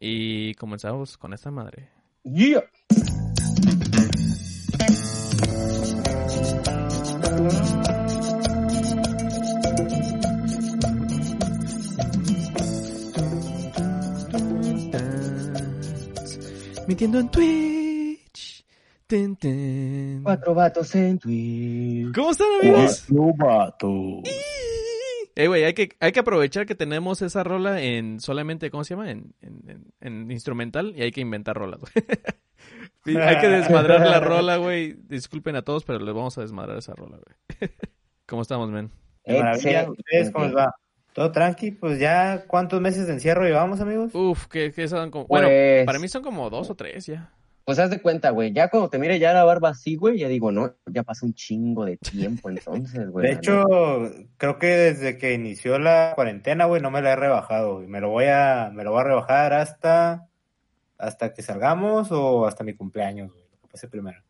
Y comenzamos con esta madre. Yeah. Mintiendo en Twitch. Ten, ten. Cuatro vatos en Twitch. ¿Cómo están, amigos? Cuatro vatos. Eh, güey, hay que, hay que aprovechar que tenemos esa rola en solamente, ¿cómo se llama? En, en, en- en instrumental y hay que inventar rolas, güey. Sí, hay que desmadrar la rola, güey. Disculpen a todos, pero les vamos a desmadrar esa rola, güey. ¿Cómo estamos, men? Maravilla. ¿Ustedes cómo les va? ¿Todo tranqui? Pues ya, ¿cuántos meses de encierro llevamos, amigos? Uf, que, que son como... Bueno, Pues- para mí son como dos o tres ya. Pues haz de cuenta, güey. Ya cuando te mire ya la barba así, güey, ya digo, no, ya pasó un chingo de tiempo entonces, güey. De hecho, neta. creo que desde que inició la cuarentena, güey, no me la he rebajado, güey. Me lo voy a, me lo voy a rebajar hasta, hasta que salgamos o hasta mi cumpleaños, güey. Lo que pase primero.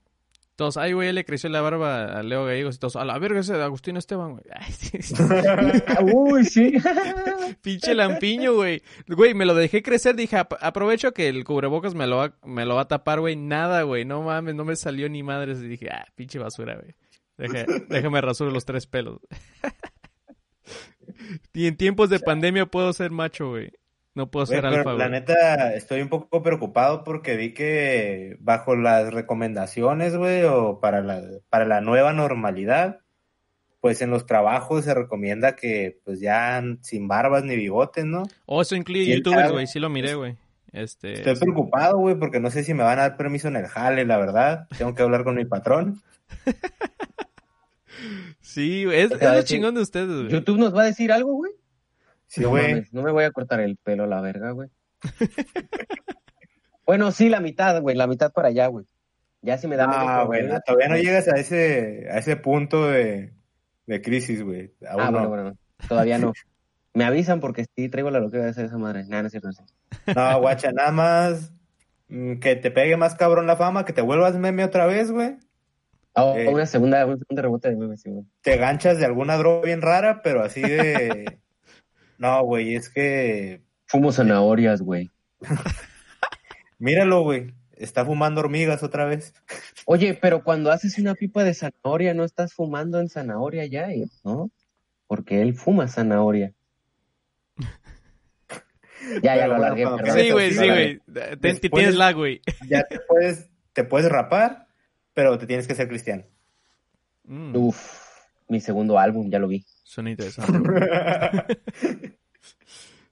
Todos, ay, güey, le creció la barba a Leo Gallegos y todos, a la verga ese de Agustín Esteban, güey. Ay, sí, sí. Ah, Uy, sí. Pinche lampiño, güey. Güey, me lo dejé crecer, dije, "Ap- aprovecho que el cubrebocas me lo va, me lo va a tapar, güey. Nada, güey, no mames, no me salió ni madres. Y dije, ah, pinche basura, güey. Déjame rasuro los tres pelos. y en tiempos de pandemia puedo ser macho, güey. No puedo ser alfa, la neta, estoy un poco preocupado porque vi que bajo las recomendaciones, güey, o para la, para la nueva normalidad, pues en los trabajos se recomienda que, pues ya sin barbas ni bigotes, ¿no? Oh, eso incluye Sí, youtubers, güey. Sí lo miré, güey. Este... Estoy preocupado, güey, porque no sé si me van a dar permiso en el jale, la verdad. Tengo que hablar con mi patrón. Sí, güey, es, lo chingón de ustedes, güey. ¿YouTube nos va a decir algo, güey? Sí, no, güey. no me voy a cortar el pelo, la verga, güey. bueno, sí, la mitad, güey, la mitad para allá, güey. Ya si me da Ah, güey, todavía no pues, llegas a ese, a ese punto de, de crisis, güey. Aún Ah, no. bueno, bueno, todavía no. Me avisan porque sí traigo la loquera de hacer esa madre. Nada, no es cierto, no es cierto. No, guacha, nada más mm, que te pegue más cabrón la fama, que te vuelvas meme otra vez, güey. Ah, Eh. una segunda, un segundo rebote de memes, sí, güey. Te ganchas de alguna droga bien rara, pero así de... No, güey, es que... Fumo zanahorias, güey. Míralo, güey. Está fumando hormigas otra vez. Oye, pero cuando haces una pipa de zanahoria, no estás fumando en zanahoria ya, ¿no? Porque él fuma zanahoria. Ya, ya Pero lo bueno, perdón. Sí, güey, sí, güey. Tienes lag, güey. Ya te puedes, te puedes rapar, pero te tienes que ser cristiano. Mm, Uf, mi segundo álbum, ya lo vi. suena interesante.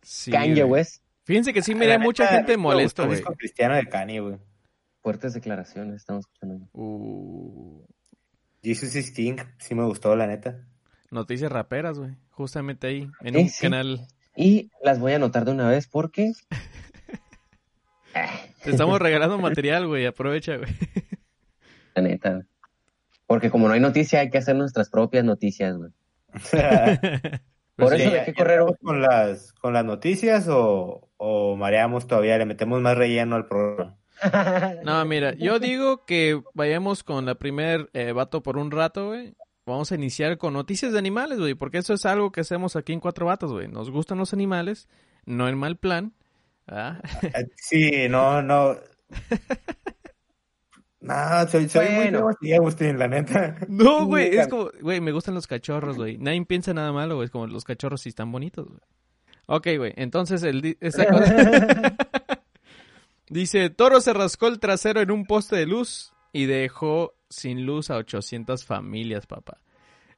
Sí, Kanye güey. West, Fíjense que sí miré neta, mucha gente me molesto, güey. disco cristiano de Kanye, güey. Fuertes declaraciones, estamos escuchando. Uh, Jesus is King, sí me gustó, la neta. noticias raperas, güey. Justamente ahí, en Sí, un sí. canal. Y las voy a anotar de una vez porque... Te estamos regalando material, güey. Aprovecha, güey. La neta. Porque como no hay noticia, hay que hacer nuestras propias noticias, güey. Por Pues eso de qué correr ¿Estamos con las, con las noticias o, o mareamos todavía? ¿Le metemos más relleno al programa? No, mira, yo digo que vayamos con la primer eh, vato por un rato, güey. Vamos a iniciar con noticias de animales, güey, porque eso es algo que hacemos aquí en Cuatro Vatos, güey. Nos gustan los animales, no el mal plan. ¿ah? Eh, Sí, no, no. No, soy, soy muy Bueno. nuevo así, Agustín, la neta. No, güey, es como, güey, me gustan los cachorros, güey. Nadie piensa nada malo, güey, es como los cachorros sí están bonitos, güey. Ok, güey, entonces el esa cosa- Dice, Toro se rascó el trasero en un poste de luz y dejó sin luz a 800 familias, papá.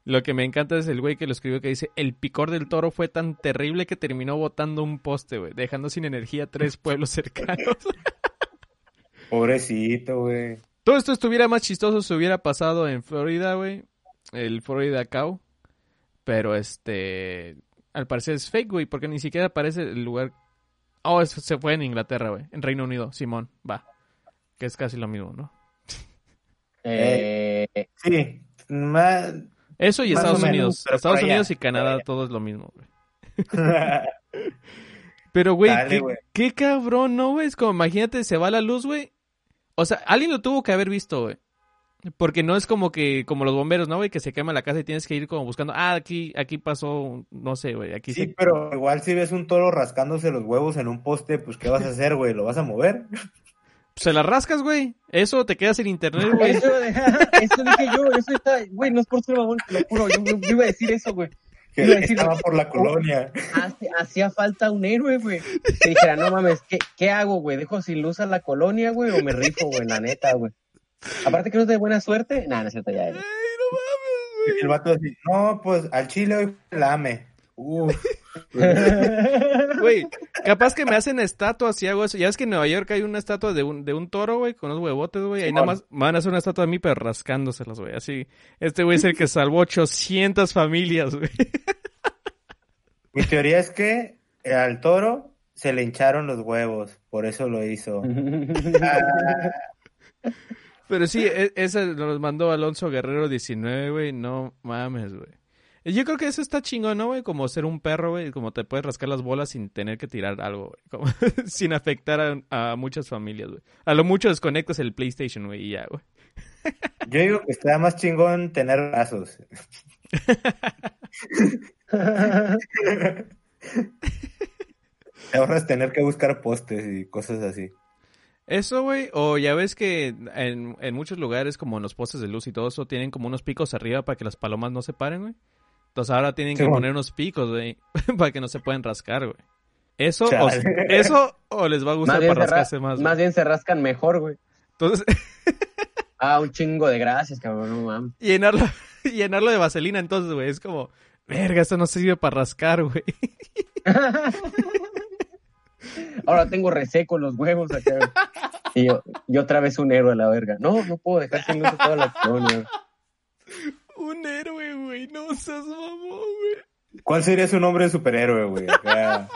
Lo que me encanta es el güey que lo escribió que dice, el picor del toro fue tan terrible que terminó botando un poste, güey, dejando sin energía a tres pueblos cercanos. Pobrecito, güey. Todo esto estuviera más chistoso si hubiera pasado en Florida, güey. El Florida Cow. Pero este. Al parecer es fake, güey, porque ni siquiera aparece el lugar. Oh, es- se fue en Inglaterra, güey. En Reino Unido, Simón, va. Que es casi lo mismo, ¿no? Eh, Sí, más... Eso y Más Estados menos, Unidos. Estados Unidos y Canadá, allá. todo es lo mismo, güey. Pero, güey, Dale, qué, güey. qué cabrón, ¿no, güey? Es como, imagínate, se va la luz, güey. O sea, alguien lo tuvo que haber visto, güey. Porque no es como que, como los bomberos, ¿no, güey? Que se quema la casa y tienes que ir como buscando, ah, aquí, aquí pasó, no sé, güey, aquí Sí, se... pero igual si ves un toro rascándose los huevos en un poste, pues ¿qué vas a hacer, güey? ¿Lo vas a mover? Se la rascas, güey. Eso te quedas sin internet, güey. Eso, eso dije yo, eso está, güey, no es por ser mamón, te lo juro, yo, yo iba a decir eso, güey. Que Iba a decir, estaba por la colonia. hacía falta un héroe, güey. Que dijera, no mames, ¿qué, qué hago, güey? ¿Dejo sin luz a la colonia, güey? ¿O me rifo, güey? La neta, güey. Aparte que no es de buena suerte. Nah, no es cierto, ya. ya. Y el vato así, no, pues al chile hoy lame. Uf. Güey, capaz que me hacen estatuas y hago eso. Ya ves que en Nueva York hay una estatua de un, de un toro, güey, con los huevotes, güey. Ahí nada más van a hacer una estatua de mí, pero rascándoselas, güey. Así, este güey es el que salvó 800 familias, güey. Mi teoría es que al toro se le hincharon los huevos, por eso lo hizo. Pero sí, e- ese nos mandó Alonso Guerrero 19, güey. No mames, güey. Yo creo que eso está chingón, ¿no, güey? Como ser un perro, güey. Como te puedes rascar las bolas sin tener que tirar algo, güey. Sin afectar a, a muchas familias, güey. A lo mucho desconectas el PlayStation, güey, y ya, güey. yo digo que está más chingón tener brazos. Te ahorras tener que buscar postes y cosas así. Eso, güey, o ya ves que en, en muchos lugares, como en los postes de luz y todo eso, tienen como unos picos arriba para que las palomas no se paren, güey. Entonces ahora tienen que poner unos picos, güey, para que no se puedan rascar, güey. Eso, o, eso, o les va a gustar para se ra- rascarse más. güey. más bien se rascan mejor, güey. Entonces, Ah, un chingo de gracias, cabrón, no mames. llenarlo, llenarlo de vaselina, entonces, güey, es como, verga, esto no sirve para rascar, güey. Ahora tengo reseco los huevos acá. güey. Y yo, y otra vez un héroe a la verga. No, no puedo dejar sin luz toda la colonia. güey. Un héroe, güey, no seas mamón, güey. ¿Cuál sería su nombre de superhéroe, güey? Acá.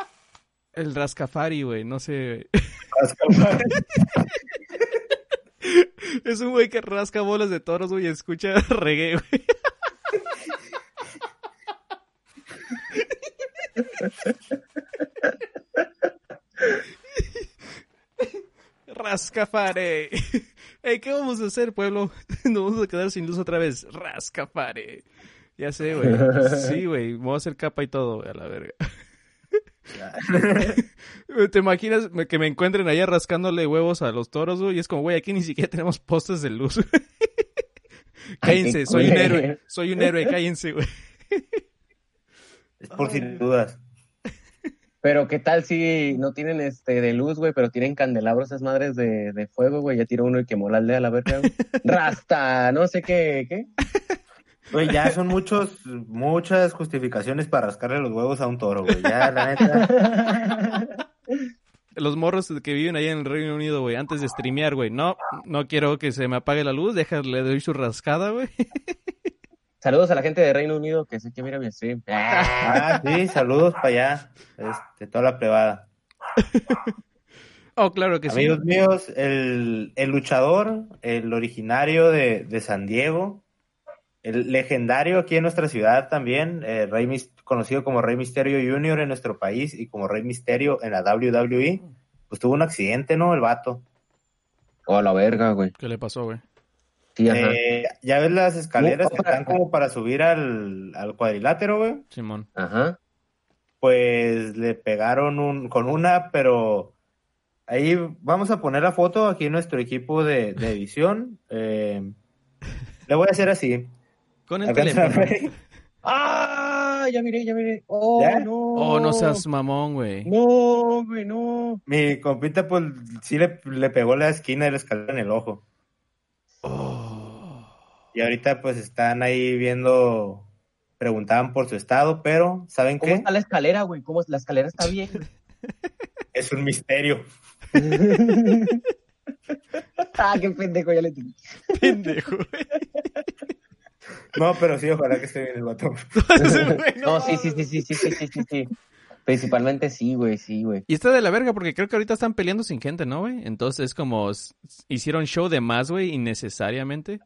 El rascafari, güey, no sé, güey. Es un güey que rasca bolas de toros, güey, y escucha reggae, güey. Rascafare. Ey, ¿qué vamos a hacer, pueblo? Nos vamos a quedar sin luz otra vez. Rascafare. Ya sé, güey. Sí, güey. Voy a hacer capa y todo, güey, a la verga. ¿Te imaginas que me encuentren allá rascándole huevos a los toros, güey? Y es como, güey, aquí ni siquiera tenemos postes de luz. cállense, soy un héroe. Soy un héroe, cállense, güey. Es por si dudas. Pero qué tal si no tienen este de luz, güey, pero tienen candelabros esas madres de, de fuego, güey. Ya tiró uno y quemó la aldea a la verga. Rasta, no sé qué, ¿qué? Güey, ya son muchos, muchas justificaciones para rascarle los huevos a un toro, güey. Ya, la neta. Los morros que viven allá en el Reino Unido, güey, antes de streamear, güey. No, no quiero que se me apague la luz, déjale, le doy su rascada, güey. Saludos a la gente de Reino Unido que sé que mira mi stream. Ah, sí, saludos para allá. Este, toda la plebada. Oh, claro que sí. Amigos míos, el, el luchador, el originario de, de San Diego, el legendario aquí en nuestra ciudad también, eh, Rey Mis- conocido como Rey Misterio Jr. en nuestro país y como Rey Misterio en la WWE, pues tuvo un accidente, ¿no? El vato. Oh, la verga, güey. ¿Qué le pasó, güey? Sí, ajá. Eh, ya ves las escaleras que están como para subir al, al cuadrilátero, güey. Simón. Ajá. Pues le pegaron un, con una, pero ahí vamos a poner la foto aquí en nuestro equipo de, de edición. Eh, le voy a hacer así. Con el teléfono. ¡Ah! Ya miré, ya miré. ¡Oh, ¿Ya? no! Oh, no seas mamón, güey. No, güey, no. Mi compita, pues sí le, le pegó la esquina de la escalera en el ojo. Y ahorita, pues están ahí viendo, preguntaban por su estado, pero ¿saben ¿Cómo qué? está la escalera, güey? ¿Cómo la escalera está bien? Es un misterio. ah, qué pendejo, ya le entendí. Pendejo, güey. No, pero sí, ojalá que esté bien el vato. No, sí, sí, sí, sí, sí, sí, sí, sí, sí. Principalmente sí, güey, sí, güey. Y está de la verga porque creo que ahorita están peleando sin gente, ¿no, güey? Entonces es como hicieron show de más, güey, innecesariamente.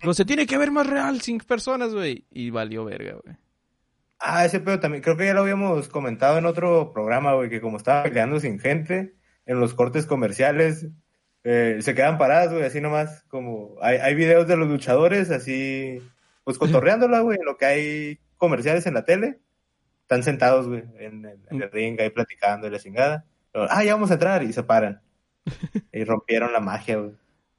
Como se tiene que ver más real sin personas, güey. Y valió verga, güey. Ah, ese pedo también, creo que ya lo habíamos comentado en otro programa, güey, que como estaba peleando sin gente en los cortes comerciales, eh, se quedan paradas, güey, así nomás, como hay, hay videos de los luchadores así, pues cotorreándola, güey, en lo que hay comerciales en la tele, están sentados, güey, en, el- en el ring ahí platicando y la chingada. Pero, ah, ya vamos a entrar y se paran. Y rompieron la magia, güey.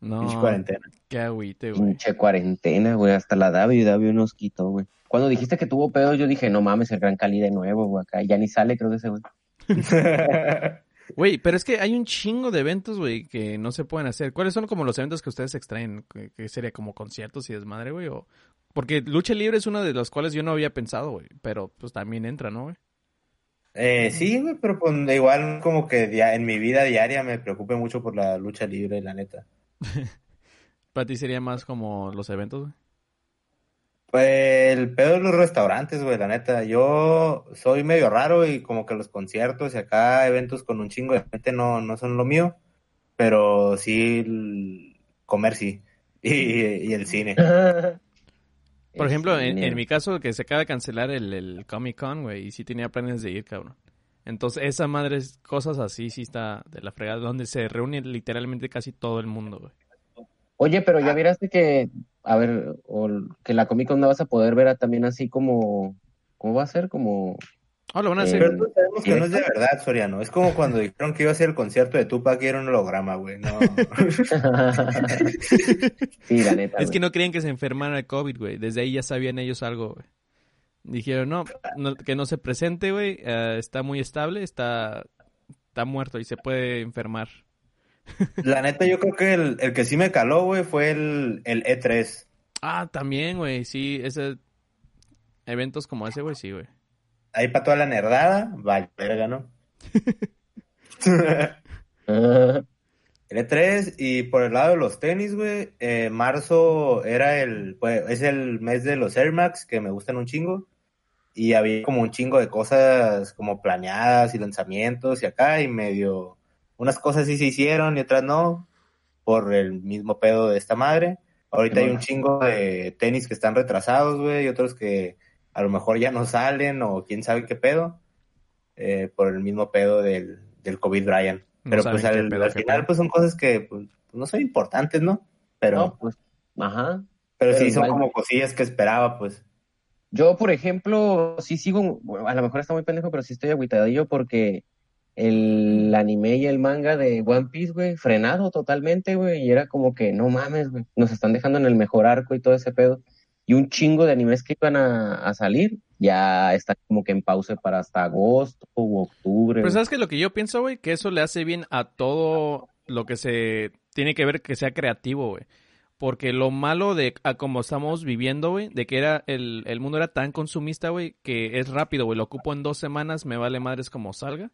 Pinche No, cuarentena. qué agüite, güey. Pinche cuarentena, güey. Hasta la WWE nos quitó, güey. Cuando dijiste que tuvo pedos, yo dije, no mames, el Gran Cali de nuevo, güey. Acá ya ni sale, creo que ese, güey. Güey, pero es que hay un chingo de eventos, güey, que no se pueden hacer. ¿Cuáles son como los eventos que ustedes extraen? ¿Qué, sería como conciertos y desmadre, güey? O... Porque lucha libre es una de las cuales yo no había pensado, güey. Pero pues también entra, ¿no, güey? Eh, sí, güey, pero pues igual como que en mi vida diaria me preocupe mucho por la lucha libre, la neta. Para ti sería más como los eventos, güey. Pues el pedo de los restaurantes, güey, la neta. Yo soy medio raro y como que los conciertos y acá eventos con un chingo de gente no, no son lo mío, pero sí comer sí. Y, y el cine. Por ejemplo, en, en mi caso, que se acaba de cancelar el, el Comic Con, güey, y sí tenía planes de ir, cabrón. Entonces, esa madre, es- cosas así, sí está de la fregada, donde se reúne literalmente casi todo el mundo, güey. Oye, pero ya miraste que, a ver, o que la Comic Con no vas a poder ver a- también así como, ¿cómo va a ser? Como, Oh, lo van a Eh, hacer. Pero sabemos que no es de verdad, Soriano. Es como cuando dijeron que iba a ser el concierto de Tupac y era un holograma, güey. No. sí, la neta. Es que no creían que se enfermara de COVID, güey. Desde ahí ya sabían ellos algo, güey. Dijeron, no, no, que no se presente, güey. eh, está muy estable, está, está muerto y se puede enfermar. La neta, yo creo que el, el que sí me caló, güey, fue el, el E E3. Ah, también, güey, sí, ese... Eventos como ese, güey, sí, güey. Ahí para toda la nerdada, vale, verga, ¿no? El E3 y por el lado de los tenis, güey, eh, marzo era el, pues, es el mes de los Air Max, que me gustan un chingo, y había como un chingo de cosas como planeadas y lanzamientos y acá, y medio, unas cosas sí se hicieron y otras no, por el mismo pedo de esta madre. Ahorita hay un chingo de tenis que están retrasados, güey, y otros que a lo mejor ya no salen o quién sabe qué pedo, eh, por el mismo pedo del, del COVID Brian. Pero pues al, final pues son cosas que pues, no son importantes, ¿no? Pero, no, pues, ajá. pero, pero sí son como cosillas que esperaba, pues. Yo, por ejemplo, sí sigo, bueno, a lo mejor está muy pendejo, pero sí estoy agüitadillo porque el anime y el manga de One Piece, güey, frenado totalmente, güey, y era como que, no mames, güey, nos están dejando en el mejor arco y todo ese pedo. Y un chingo de animes que iban a, a salir ya están como que en pausa para hasta agosto u octubre. Pero. ¿sabes qué? Lo que yo pienso, güey, que eso le hace bien a todo lo que se tiene que ver que sea creativo, güey. Porque lo malo de a como estamos viviendo, güey, de que era el, el mundo era tan consumista, güey, que es rápido, güey. Lo ocupo en dos semanas, me vale madres como salga.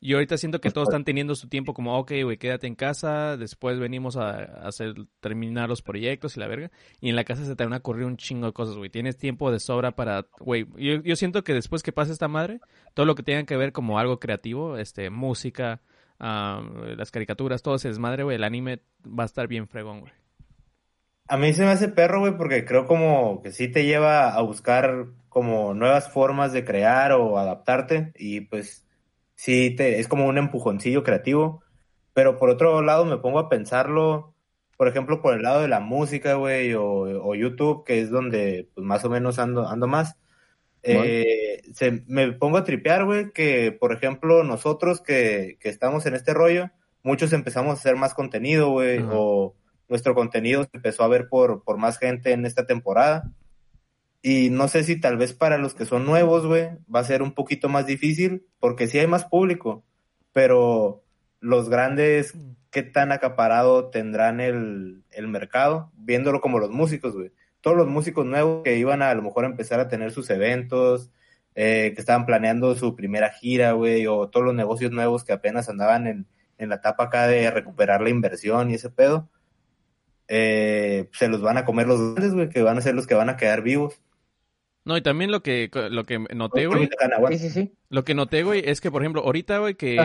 Y ahorita siento que todos están teniendo su tiempo como, ok, güey, quédate en casa, después venimos a, hacer, terminar los proyectos y la verga. Y en la casa se te van a ocurrir un chingo de cosas, güey. Tienes tiempo de sobra para, güey. Yo, yo siento que después que pase esta madre, todo lo que tenga que ver como algo creativo, este, música, ah, las caricaturas, todo ese desmadre, güey, el anime va a estar bien fregón, güey. A mí se me hace perro, güey, porque creo como que sí te lleva a buscar como nuevas formas de crear o adaptarte y pues sí te es como un empujoncillo creativo, pero por otro lado me pongo a pensarlo, por ejemplo, por el lado de la música, güey, o, o YouTube, que es donde pues más o menos ando ando más. Eh, se, me pongo a tripear, güey, que por ejemplo nosotros que, que estamos en este rollo, muchos empezamos a hacer más contenido, güey, o nuestro contenido se empezó a ver por, por más gente en esta temporada. Y no sé si tal vez para los que son nuevos, güey, va a ser un poquito más difícil, porque sí hay más público, pero los grandes, ¿qué tan acaparado tendrán el, el mercado? Viéndolo como los músicos, güey. Todos los músicos nuevos que iban a, a lo mejor empezar a tener sus eventos, eh, que estaban planeando su primera gira, güey, o todos los negocios nuevos que apenas andaban en, en la etapa acá de recuperar la inversión y ese pedo, eh, se los van a comer los grandes, güey, que van a ser los que van a quedar vivos. No, y también lo que, lo que noté, güey, Sí, sí, sí. Lo que noté, güey, es que, por ejemplo, ahorita, güey, que,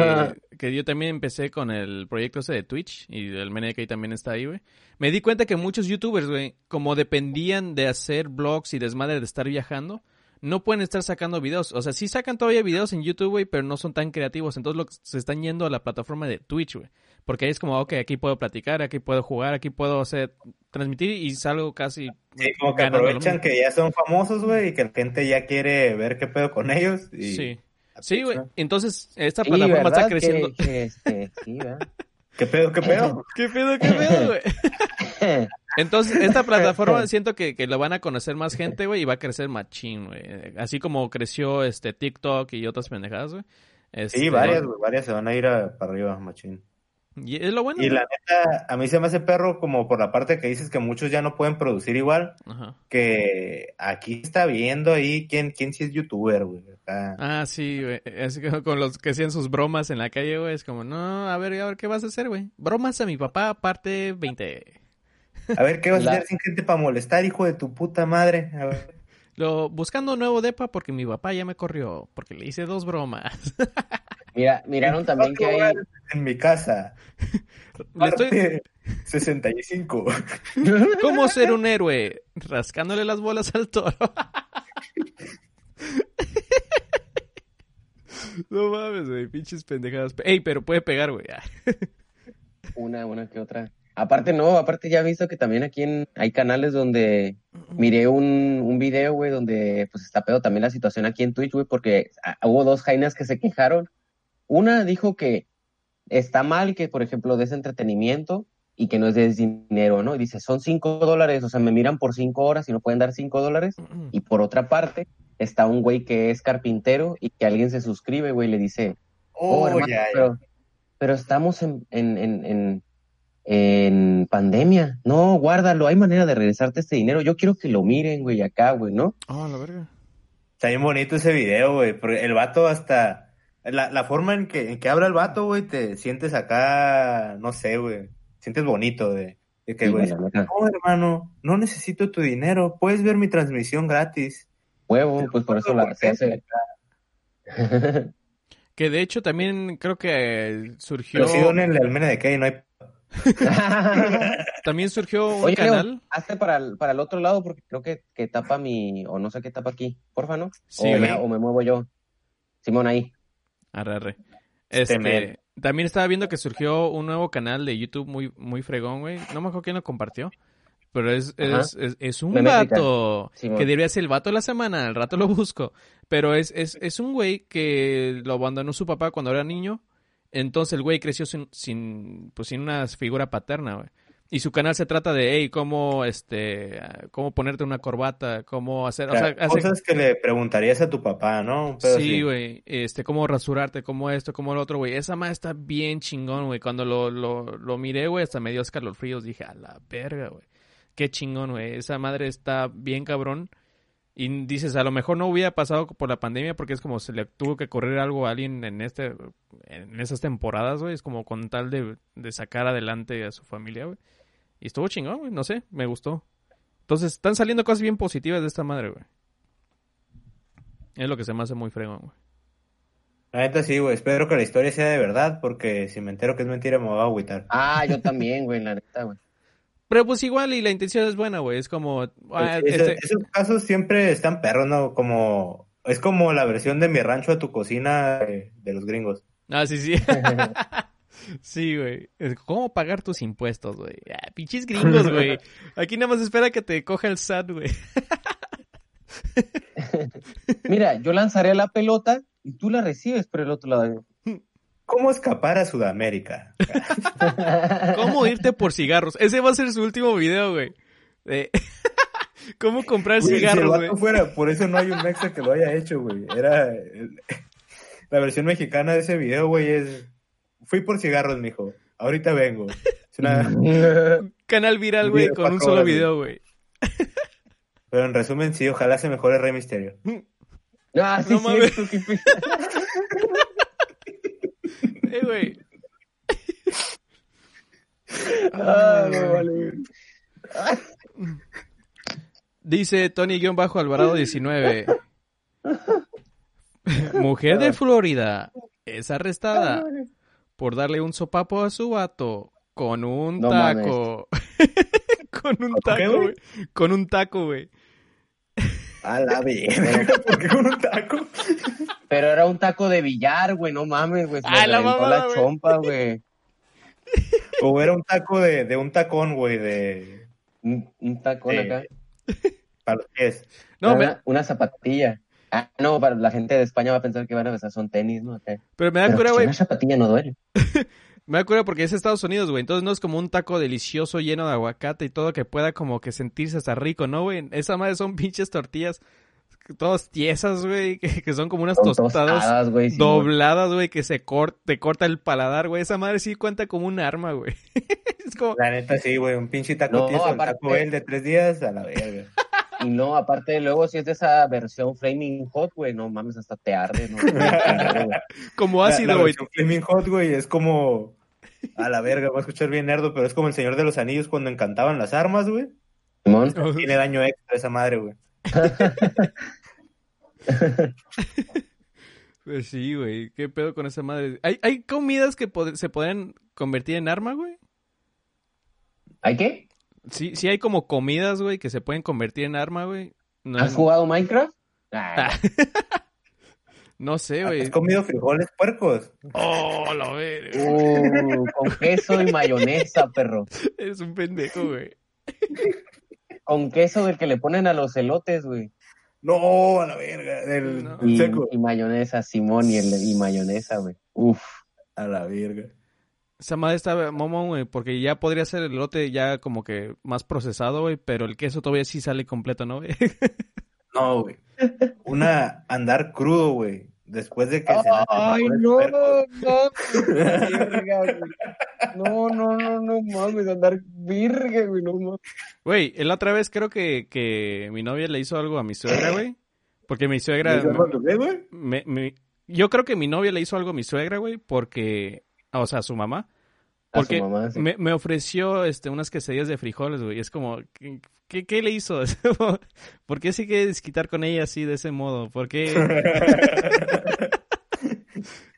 que yo también empecé con el proyecto ese de Twitch y el ahí también está ahí, güey. Me di cuenta que muchos youtubers, güey, como dependían de hacer vlogs y desmadre de estar viajando, no pueden estar sacando videos. O sea, sí sacan todavía videos en YouTube, güey, pero no son tan creativos. Entonces lo, se están yendo a la plataforma de Twitch, güey. Porque ahí es como, ok, aquí puedo platicar, aquí puedo jugar, aquí puedo hacer, transmitir y salgo casi. Sí, como que aprovechan que ya son famosos, güey, y que la gente ya quiere ver qué pedo con ellos. Y... Sí. Sí, güey. Entonces, esta Sí, plataforma está creciendo. Que- que, este, sí, ¿verdad? ¿Qué pedo, qué pedo? ¿Qué pedo, qué pedo, güey? Entonces, esta plataforma siento que, que lo van a conocer más gente, güey, y va a crecer machín, güey. Así como creció este TikTok y otras pendejadas, güey. Sí, Este, varias, güey, varias se van a ir a- para arriba, machín. Y es lo bueno. Y la neta, a mí se me hace perro como por la parte que dices que muchos ya no pueden producir igual, Ajá. que aquí está viendo ahí quién, quién sí es youtuber, güey. acá. Ah, sí, güey. Es que con los que hacían sus bromas en la calle, güey. Es como, no, a ver, a ver, ¿qué vas a hacer, güey? Bromas a mi papá, parte 20. A ver, ¿qué vas a hacer sin gente para molestar, hijo de tu puta madre? A ver. Lo, buscando un nuevo depa porque mi papá ya me corrió, porque le hice dos bromas. Mira, miraron también que hay, En mi casa, Le estoy... parte 65. ¿Cómo ser un héroe? Rascándole las bolas al toro. No mames, güey, pinches pendejadas. Ey, pero puede pegar, güey. Una, una que otra. Aparte, no, aparte ya he visto que también aquí en, hay canales donde miré un, un video, güey, donde pues está pedo también la situación aquí en Twitch, güey, porque ah, hubo dos jainas que se quejaron. Una dijo que está mal que, por ejemplo, des entretenimiento y que no es des dinero, ¿no? Y dice, son cinco dólares, o sea, me miran por cinco horas y no pueden dar cinco dólares. Y por otra parte, está un güey que es carpintero y que alguien se suscribe, güey, y le dice, oh, Oh, hermano. Pero, pero estamos en, en, en, en, en pandemia. No, guárdalo, hay manera de regresarte este dinero. Yo quiero que lo miren, güey, acá, güey, ¿no? Oh, la verga. Está bien bonito ese video, güey. Porque el vato hasta. La, la forma en que, en que habla el vato, güey, te sientes acá, no sé, güey. Sientes bonito de, de que, Sí, güey, no, hermano, no necesito tu dinero. Puedes ver mi transmisión gratis. Huevo, pues por eso la, se hace. Que de hecho también creo que surgió. Pero sí, donenle al Mena de que no hay. También surgió un Oye, Leo, canal. hazte para el, para el otro lado porque creo que, que tapa mi, o no sé qué tapa aquí, porfa, ¿no? Sí, o, me, güey. o me muevo yo. Simón, ahí. Arre, arre. Este Este, también estaba viendo que surgió un nuevo canal de YouTube muy, muy fregón, güey. No me acuerdo quién lo compartió. Pero es, es, es, es un Memétrica. vato que debería ser el vato de la semana. Al rato lo busco. Pero es, es, es un güey que lo abandonó su papá cuando era niño. Entonces el güey creció sin, sin, pues, sin una figura paterna, güey. Y su canal se trata de, hey, cómo, este, cómo ponerte una corbata, cómo hacer, o O sea, sea, hace- cosas que le preguntarías a tu papá, ¿no? Sí, güey. Este, cómo rasurarte, cómo esto, cómo lo otro, güey. Esa madre está bien chingón, güey. Cuando lo, lo, lo miré, güey, hasta me dio escalofríos. Dije, a la verga, güey. Qué chingón, güey. Esa madre está bien cabrón. Y dices, a lo mejor no hubiera pasado por la pandemia porque es como se le tuvo que correr algo a alguien en este en esas temporadas, güey. Es como con tal de, de sacar adelante a su familia, güey. Y estuvo chingón, güey. No sé, me gustó. Entonces, están saliendo cosas bien positivas de esta madre, güey. Es lo que se me hace muy fregón, güey. La neta sí, güey. Espero que la historia sea de verdad, porque si me entero que es mentira me voy a agüitar. Ah, yo también, güey, la neta, güey. Pero pues igual y la intención es buena, güey. Es como... ah, Pues, Esos, este- esos casos siempre están perros, ¿no? Como... Es como la versión de mi rancho a tu cocina de, de los gringos. Ah, sí, sí. sí, güey. Es ¿Cómo pagar tus impuestos, güey? Ah, pinches gringos, güey. Aquí nada más espera que te coja el SAT, güey. Mira, yo lanzaré la pelota y tú la recibes por el otro lado. ¿Cómo escapar a Sudamérica? ¿Cómo irte por cigarros? Ese va a ser su último video, güey. De- ¿Cómo comprar Güey, si cigarros, vato güey? fuera, por eso no hay un mexa que lo haya hecho, güey. Era... el- La versión mexicana de ese video, güey, es... Fui por cigarros, mijo. Ahorita vengo. Es una... Canal viral, güey, con un solo horas, video, güey. Pero en resumen, sí, ojalá se mejore Rey Misterio. Ah, sí, No sí, mames. esto que Eh, güey. Ah, no, vale. Dice Tony-Alvarado 19. Mujer de Florida es arrestada por darle un sopapo a su vato con un No taco. con un ¿Con qué, taco, güey. Con un taco, güey. A la verga, ¿por qué con un taco? Pero era un taco de billar, güey, no mames, güey. Se Ah, me la reventó mamada, la güey. chompa, güey. O era un taco de, de un tacón, güey, de... Un, un tacón acá. Para los pies. No, me- una, una zapatilla. Ah, no, para la gente de España va a pensar que van a besar son tenis, ¿no? Acá. pero me da cura, pues, güey. una zapatilla no duele. Me da cura porque es Estados Unidos, güey. Entonces no es como un taco delicioso lleno de aguacate y todo que pueda como que sentirse hasta rico, ¿no, güey? Esa madre son pinches tortillas todas tiesas, güey, que, que son como unas Son tostadas tostadas, güey. sí, dobladas, güey, que se cor te corta el paladar, güey. Esa madre sí cuenta como un arma, güey. es como, La neta, sí, güey, un pinche taco No, tieso, el aparte- taco de tres días, a la verga. Y no, aparte, luego si es de esa versión Flaming Hot, güey, no mames, hasta te arde, ¿no? como ácido, güey. versión Flaming Hot, güey, es como... A la verga, va a escuchar bien nerdo, pero es como el Señor de los Anillos cuando encantaban las armas, güey. Tiene daño extra esa madre, güey. Pues sí, güey. ¿Qué pedo con esa madre? ¿Hay, hay comidas que pod- se podrían convertir en arma, güey? ¿hay qué? Sí, sí hay como comidas, güey, que se pueden convertir en arma, güey. No, ¿Has jugado Minecraft? Ah, no sé, ¿Has güey. comido frijoles puercos? Oh, lo verga. uh, con queso y mayonesa, perro. Eres un pendejo, güey. Con queso del que le ponen a los elotes, güey. No, a la verga, del, No. del Y, seco. y mayonesa, Simón, y, el, y mayonesa, güey. Uf. A la verga. Esa madre está momón, güey, porque ya podría ser el lote ya como que más procesado, güey, pero el queso todavía sí sale completo, ¿no, güey? No, güey. Una andar crudo, güey. Después de que se Ay, no, no, güey. no, no, no, no mames, andar virga, güey, no mames. Güey, la otra vez creo que, que mi novia le hizo algo a mi suegra, güey. Porque mi suegra... güey? me- me- yo creo que mi novia le hizo algo a mi suegra, güey, porque... O sea, a su mamá. Porque mamá, sí. me, me ofreció este, unas quesadillas de frijoles, güey. Es como, ¿qué, qué, qué le hizo? ¿Por qué se quiere desquitar con ella así, de ese modo? ¿Por qué?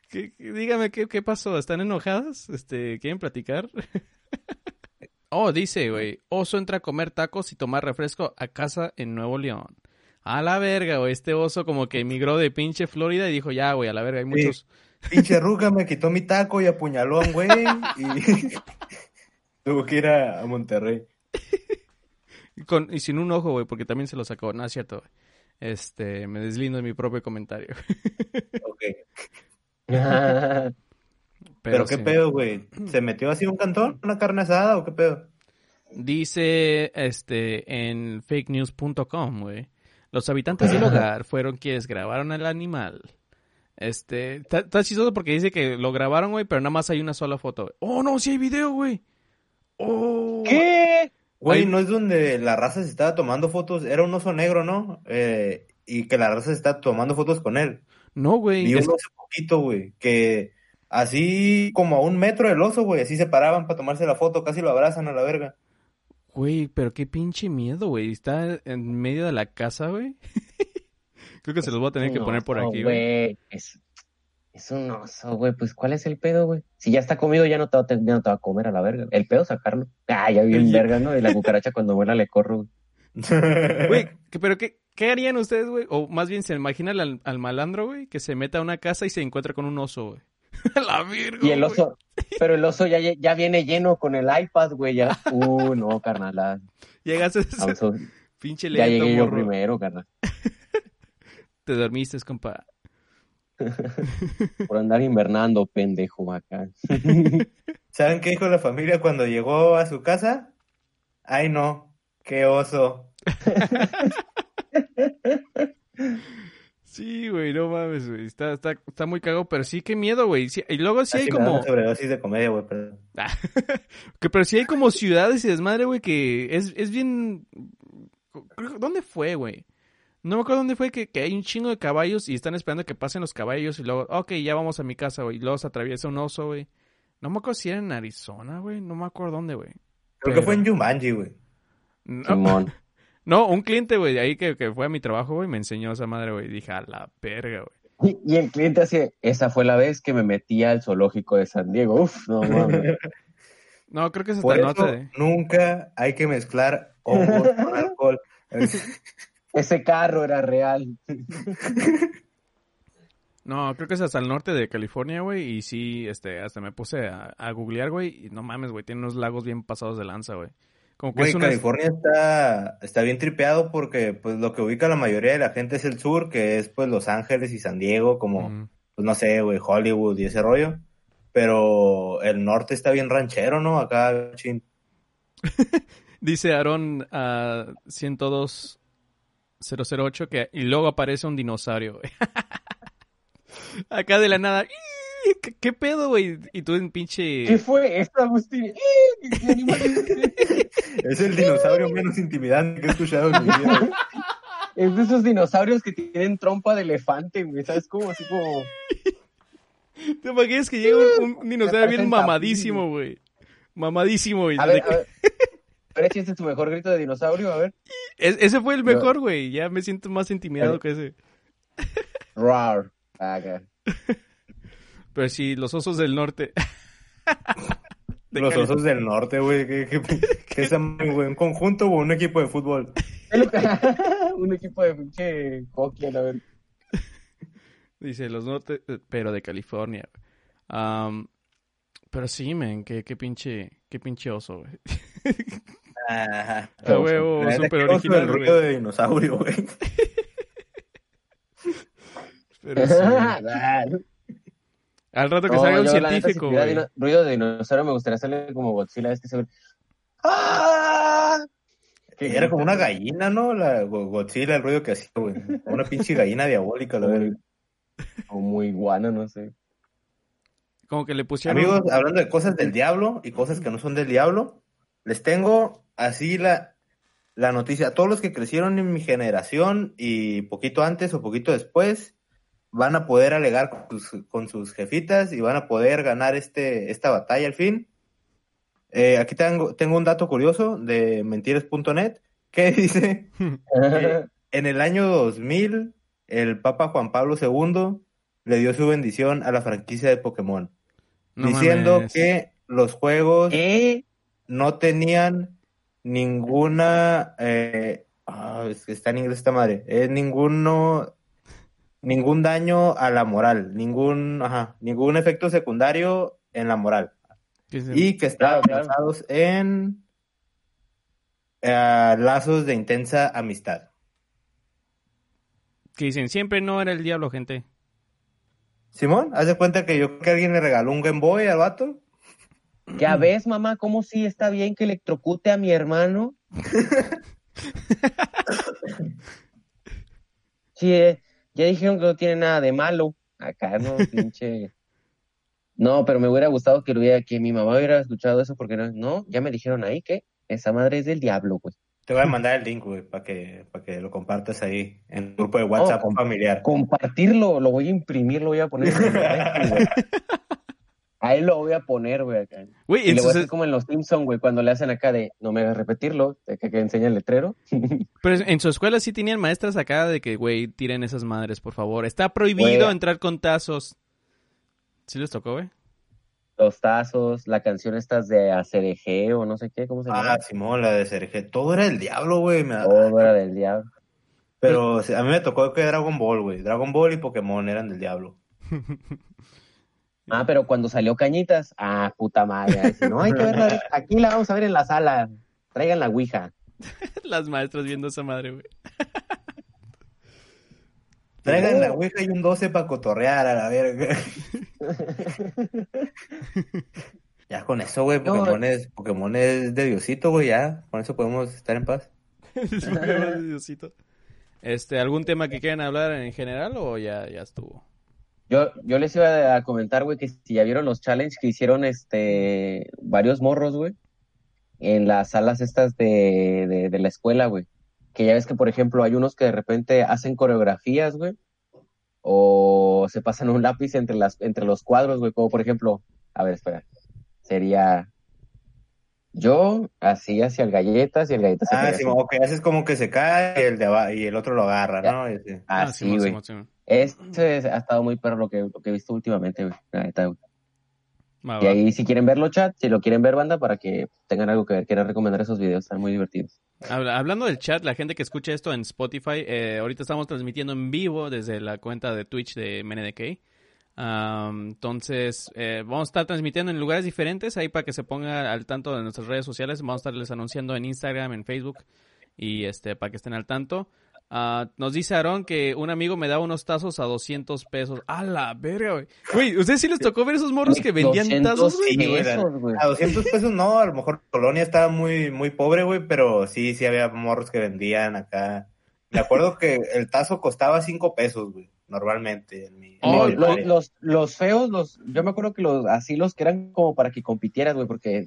¿Qué- qué- dígame, ¿qué, ¿qué pasó? ¿Están enojadas? Este, ¿Quieren platicar? oh, dice, güey. Oso entra a comer tacos y tomar refresco a casa en Nuevo León. A la verga, güey. Este oso como que emigró de pinche Florida y dijo, ya, güey, a la verga, hay muchos... Pinche ruca me quitó mi taco y apuñaló a un güey y tuvo que ir a, a Monterrey. Con, y sin un ojo, güey, porque también se lo sacó. No es cierto, güey. Este, me deslindo de mi propio comentario. Ok. Pero, Pero, qué sí. pedo, güey. ¿Se metió así un cantón? ¿Una carne asada o qué pedo? Dice, este, en fakenews.com, güey. Los habitantes del hogar fueron quienes grabaron al animal. Este, está está chistoso porque dice que lo grabaron, güey, pero nada más hay una sola foto. güey. Oh, no, sí hay video, güey. Oh. ¿Qué? Güey, ¿no es donde la raza se estaba tomando fotos? Era un oso negro, ¿no? Eh, y que la raza se está tomando fotos con él. No, güey. Es- uno hace poquito, güey, que así como a un metro del oso, güey, así se paraban para tomarse la foto, casi lo abrazan a la verga. Güey, pero qué pinche miedo, güey. Está en medio de la casa, güey. Creo que se los voy a tener que poner por aquí, güey. Es, es un oso, güey. Pues, ¿cuál es el pedo, güey? Si ya está comido, ya no te, va a te- ya no te va a comer a la verga. El pedo, sacarlo. Ah, ya bien Oye. verga, ¿no? Y la cucaracha cuando vuela le corro, güey. Güey, ¿qué- pero qué, ¿qué harían ustedes, güey? O más bien se imaginan al, al malandro, güey, que se meta a una casa y se encuentra con un oso, güey. la virgo, Y el oso, pero el oso ya, ya viene lleno con el iPad, güey. Ya, uh, no, carnal. ah, Llegas a ese pinche ya lento, llegué yo morro. primero, carnal. Te dormiste, compa. Por andar invernando, pendejo, acá. ¿Saben qué dijo la familia cuando llegó a su casa? Ay, no, qué oso. Sí, güey, no mames, güey. Está, está, está muy cagado, pero sí, qué miedo, güey. Sí- y luego sí hay Así da como... una sobredosis de comedia, güey, perdón. que, pero sí hay como ciudades y desmadre, güey, que es, es bien... ¿Dónde fue, güey? No me acuerdo dónde fue que, que hay un chingo de caballos y están esperando que pasen los caballos y luego, ok, ya vamos a mi casa, güey. Y luego se atraviesa un oso, güey. No me acuerdo si era en Arizona, güey. No me acuerdo dónde, güey. Creo que fue en Jumanji, güey. No, Simón. no, un cliente, güey, de ahí que, que fue a mi trabajo, güey, me enseñó esa madre, güey. Dije, a la verga, güey. Y, y el cliente hace, esa fue la vez que me metí al zoológico de San Diego. Uf, no mames. No, creo que es Por eso norte. de- nunca hay que mezclar hongos con alcohol. Ese carro era real. No, creo que es hasta el norte de California, güey. Y sí, este, hasta me puse a, a googlear, güey. Y no mames, güey, tiene unos lagos bien pasados de lanza, güey. Como que Güey, es una... California está, está bien tripeado porque pues lo que ubica la mayoría de la gente es el sur, que es pues Los Ángeles y San Diego, como, Mm. pues no sé, güey, Hollywood y ese rollo. Pero el norte está bien ranchero, ¿no? Acá, chin. Dice Aaron a 102008 que y luego aparece un dinosaurio, güey. Acá de la nada. ¿Qué, qué pedo, güey? Y tú en pinche... ¿Qué fue esto, Agustín? ¿Qué animal es? Es el dinosaurio menos intimidante que he escuchado en mi vida. Es de esos dinosaurios que tienen trompa de elefante, güey. ¿Sabes cómo? Así como. ¿Te imaginas que llega un, un dinosaurio bien mamadísimo, güey? Mamadísimo, güey. A ver, a ver. Ver, ¿este es tu mejor grito de dinosaurio? A ver. Es- ese fue el mejor, güey. Ya me siento más intimidado que ese. Roar. Acá. Pero sí, los osos del norte. De Los osos del norte, güey. ¿Qué, qué, qué es, güey? ¿Un conjunto o un equipo de fútbol? Un equipo de pinche hockey, a ver. Dice los norte, pero de California. Am, pero sí, men, qué, qué pinche, qué pinche oso, güey. Ajá. Huevo, súper original, el ruido de dinosaurio, güey. Pero sí. Al rato que No, salga un yo, la neta, si científico, güey. ruido de dinosaurio me gustaría hacerle como Godzilla, es que se ve. ¡Ah! Que era como una gallina, ¿no? La Go- Godzilla, el ruido que hacía, güey. Una pinche gallina diabólica, la verdad. O muy iguana, no sé. Como que le pusieron... Amigos, hablando de cosas del diablo y cosas que no son del diablo, les tengo así la, la noticia. Todos los que crecieron en mi generación y poquito antes o poquito después van a poder alegar con sus, con sus jefitas y van a poder ganar este, esta batalla al fin. Eh, aquí tengo, tengo un dato curioso de mentiras.net que dice que en el año 2000 el Papa Juan Pablo II le dio su bendición a la franquicia de Pokémon No diciendo mames. que los juegos ¿Eh? no tenían ninguna eh, ah, es que está en inglés esta madre es ninguno ningún daño a la moral ningún ajá, ningún efecto secundario en la moral y que Claro, claro. basados en eh, lazos de intensa amistad que dicen, siempre no era el diablo, gente. Simón haz de cuenta que yo creo que alguien le regaló un Game Boy al vato Ya ves, mamá, cómo sí está bien que electrocute a mi hermano. Sí, eh, ya dijeron que no tiene nada de malo. Acá no, pinche. No, pero me hubiera gustado que, lo hubiera, que mi mamá hubiera escuchado eso porque no, no, ya me dijeron ahí que esa madre es del diablo, güey. te voy a mandar el link güey para que para que lo compartas ahí en el grupo de WhatsApp com- familiar Compartirlo, lo voy a imprimir, lo voy a poner en el refri, güey. Ahí lo voy a poner, güey, acá. Güey, Y le voy a entonces, hacer como en los Simpsons, güey, cuando le hacen acá de no me hagas repetirlo, de que, que enseña el letrero. pero en su escuela sí tenían maestras acá de que, güey, tiren esas madres, por favor. Está prohibido Güey. entrar con tazos. ¿Sí les tocó, güey? Los tazos, la canción estas de Acereje o no sé qué, ¿cómo se llama? Ah, Simón, la de Sergio. Todo era el diablo, güey. me da- Todo era del diablo. Pero sí, a mí me tocó que Dragon Ball, güey. Dragon Ball y Pokémon eran del diablo. Ah, pero cuando salió Cañitas, ah, puta madre. no, hay que verla. Aquí la vamos a ver en la sala. Traigan la Ouija. Las maestras viendo esa madre, güey. Traigan la Ouija y un 12 para cotorrear a la verga. ya con eso, güey. No, Pokémon, es, Pokémon es de Diosito, güey. Ya. Con eso podemos estar en paz. Diosito. Este, ¿algún tema que quieran hablar en general o ya, ya estuvo? Yo, yo les iba a comentar, güey, que si ya vieron los challenges que hicieron este varios morros, güey, en las salas estas de, de, de la escuela, güey. Que ya ves que, por ejemplo, hay unos que de repente hacen coreografías, güey, o se pasan un lápiz entre las, entre los cuadros, güey, como por ejemplo, a ver, espera, sería yo así hacia el galletas y el galletas se Ah, sí, así. ok. Haces como que se cae y el, de y el otro lo agarra, ¿no? Así. Ah, güey. Simón, Simón. Este ha estado muy perro lo que, lo que he visto últimamente, güey. la neta, güey. Va, Y ahí si quieren verlo chat, si lo quieren ver banda, para que tengan algo que ver, quiero recomendar esos videos, están muy divertidos. Habla- hablando del chat, la gente que escucha esto en Spotify, eh, ahorita estamos transmitiendo en vivo desde la cuenta de Twitch de MNDK. Entonces, eh, vamos a estar transmitiendo en lugares diferentes ahí para que se ponga al tanto de nuestras redes sociales. Vamos a estarles anunciando en Instagram, en Facebook y este para que estén al tanto. Ah, nos dice Aaron que un amigo me daba unos tazos a 200 pesos. ¡A la verga, güey! Güey, ¿ustedes sí les tocó ver esos morros que vendían 200 tazos, güey? A 200 pesos no, a lo mejor Colonia estaba muy, muy pobre, güey, pero sí, sí había morros que vendían acá. Me acuerdo que el tazo costaba 5 pesos, güey, normalmente. En mi, en Oh, mi Lo- primaria. los, los feos, los, yo me acuerdo que los, así los que eran como para que compitieras, güey, porque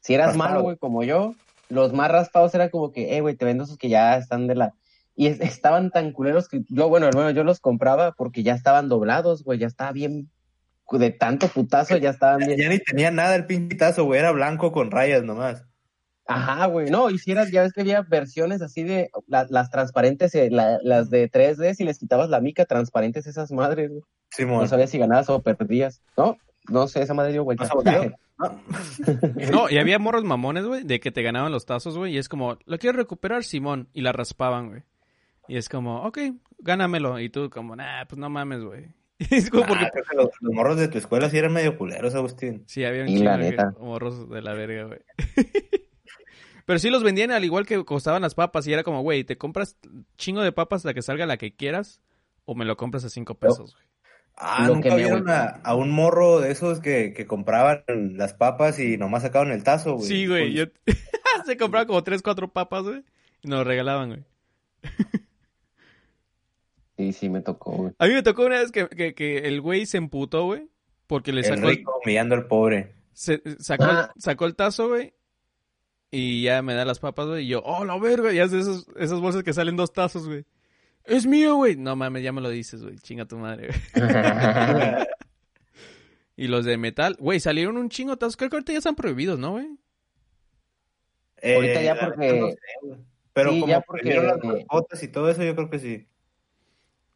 si eras Raspado. malo, güey, como yo, los más raspados era como que, eh, güey, te vendo esos que ya están de la... Y es- estaban tan culeros que yo, bueno, hermano, yo los compraba porque ya estaban doblados, güey, ya estaba bien, de tanto putazo ya estaban bien. Ya ni tenía nada el pinche tazo, güey, era blanco con rayas nomás. Ajá, güey, no, hicieras, ya ves que había versiones así de, la- las transparentes, eh, la- las de 3D, si les quitabas la mica, transparentes esas madres, güey. Simón. No sabías si ganabas o perdías, ¿no? No sé, esa madre dio vuelta. ¿No y había morros mamones, güey, de que te ganaban los tazos, güey, y es como, ¿lo quieres recuperar, Simón? Y la raspaban, güey. Y es como, ok, gánamelo. Y tú como, nah, pues no mames, güey. Es como porque... Creo que los, los morros de tu escuela sí eran medio culeros, Agustín. Sí, había un Y chingo la de neta. morros de la verga, güey. Pero sí los vendían al igual que costaban las papas y era como, güey, ¿te compras chingo de papas hasta que salga la que quieras? ¿O me lo compras a cinco pesos, güey? Ah, Lo nunca vieron a, a un morro de esos que, que compraban las papas y nomás sacaban el tazo, güey. Sí, güey. Pues, yo- Se compraban como tres, cuatro papas, güey. Y nos lo regalaban, güey. Sí, sí, me tocó, güey. A mí me tocó una vez que, que, que el güey se emputó, güey. Porque le sacó el, rico humillando al pobre. se- sacó, el- Ah. sacó el tazo, güey. Y ya me da las papas, güey. Y yo, oh, la verga. Y hace esos, esas bolsas que salen dos tazos, güey. Es mío, güey. No mames, ya me lo dices, güey. Chinga tu madre, güey. Y los de metal, güey, salieron un chingo de tazos. Creo que ahorita ya están prohibidos, ¿no, güey? Ahorita ya porque- no sé. Pero Sí, como ya porque- prohibieron las botas y todo eso, yo creo que sí.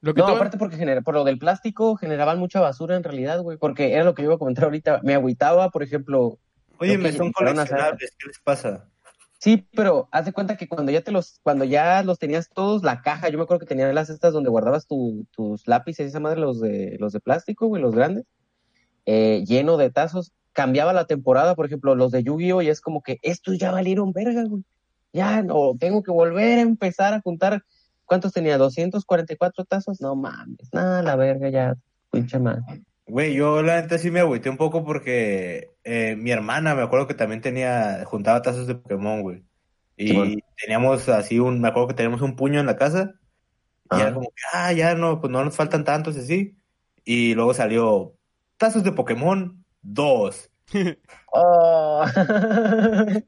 Lo que No, todo- aparte porque genera, por lo del plástico generaban mucha basura en realidad, güey. Porque era lo que yo iba a comentar ahorita. Me agüitaba, por ejemplo. Oye, me son coleccionables, ¿qué les pasa? Sí, pero haz de cuenta que cuando ya te los, cuando ya los tenías todos, la caja, yo me acuerdo que tenía las estas donde guardabas tu- tus lápices, esa madre, los de, los de plástico, güey, los grandes, eh, lleno de tazos. Cambiaba la temporada, por ejemplo, los de Yu-Gi-Oh! y es como que estos ya valieron verga, güey. Ya no, tengo que volver a empezar a juntar. ¿Cuántos tenía? ¿244 tazos? No mames, nada, la verga ya, pinche madre. Güey, yo la neta sí me agüité un poco porque eh, mi hermana, me acuerdo que también tenía, juntaba tazos de Pokémon, güey. Y teníamos así un, me acuerdo que teníamos un puño en la casa. Y era como que, ah, ya no, pues no nos faltan tantos así. Y luego salió tazos de Pokémon, dos. Oh.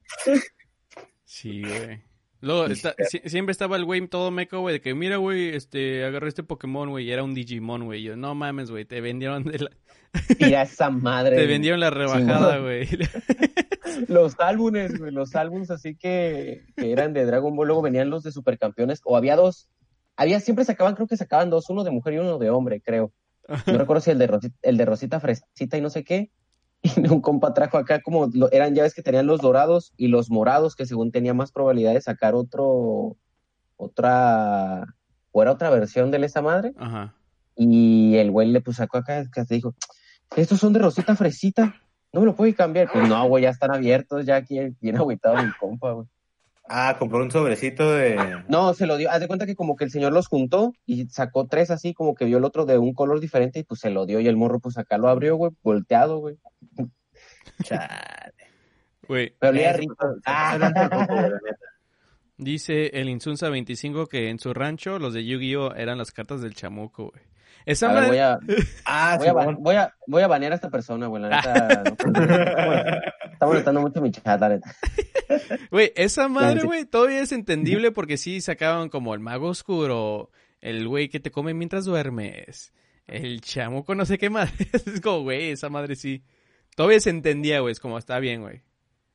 Sí, güey. Luego, está- si- siempre estaba el güey todo meco, güey, de que mira, güey, este, agarré este Pokémon, güey, y era un Digimon, güey. Yo, no mames, güey, te vendieron de la, Mira esa madre. te vendieron la rebajada, güey. Los álbumes, güey, los álbumes así que, que eran de Dragon Ball, luego venían los de supercampeones, o había dos, había, siempre sacaban, creo que sacaban dos, uno de mujer y uno de hombre, creo. No recuerdo si el de Rosita, el de Rosita Fresita y no sé qué. Y un compa trajo acá como, lo- eran ya ves que tenían los dorados y los morados, que según tenía más probabilidad de sacar otro, otra, o era otra versión de esa madre. Ajá. Y el güey le pues sacó acá, que te dijo, estos son de Rosita Fresita, no me lo puede cambiar. Pues no, güey, ya están abiertos, ya aquí bien agüitado mi compa, güey. Ah, compró un sobrecito de... No, se lo dio, haz de cuenta que como que el señor los juntó y sacó tres así, como que vio el otro de un color diferente y pues se lo dio y el morro pues acá lo abrió, güey, volteado, güey. Chale. Güey, Pero olía Eso, rico. Ah, dice el Insunza 25 que en su rancho los de Yu-Gi-Oh eran las cartas del chamuco, güey. Esa a ver, voy a, Ah, voy a, ba- Simón. voy a, voy a banear a esta persona, güey, la neta. no, está molestando mucho mi chat, la neta. Güey, esa madre, güey, todavía es entendible porque sí sacaban como el mago oscuro, el güey que te come mientras duermes, el chamuco no sé qué madre. Es como, güey, esa madre sí. Todavía se entendía, güey, es como, está bien, güey.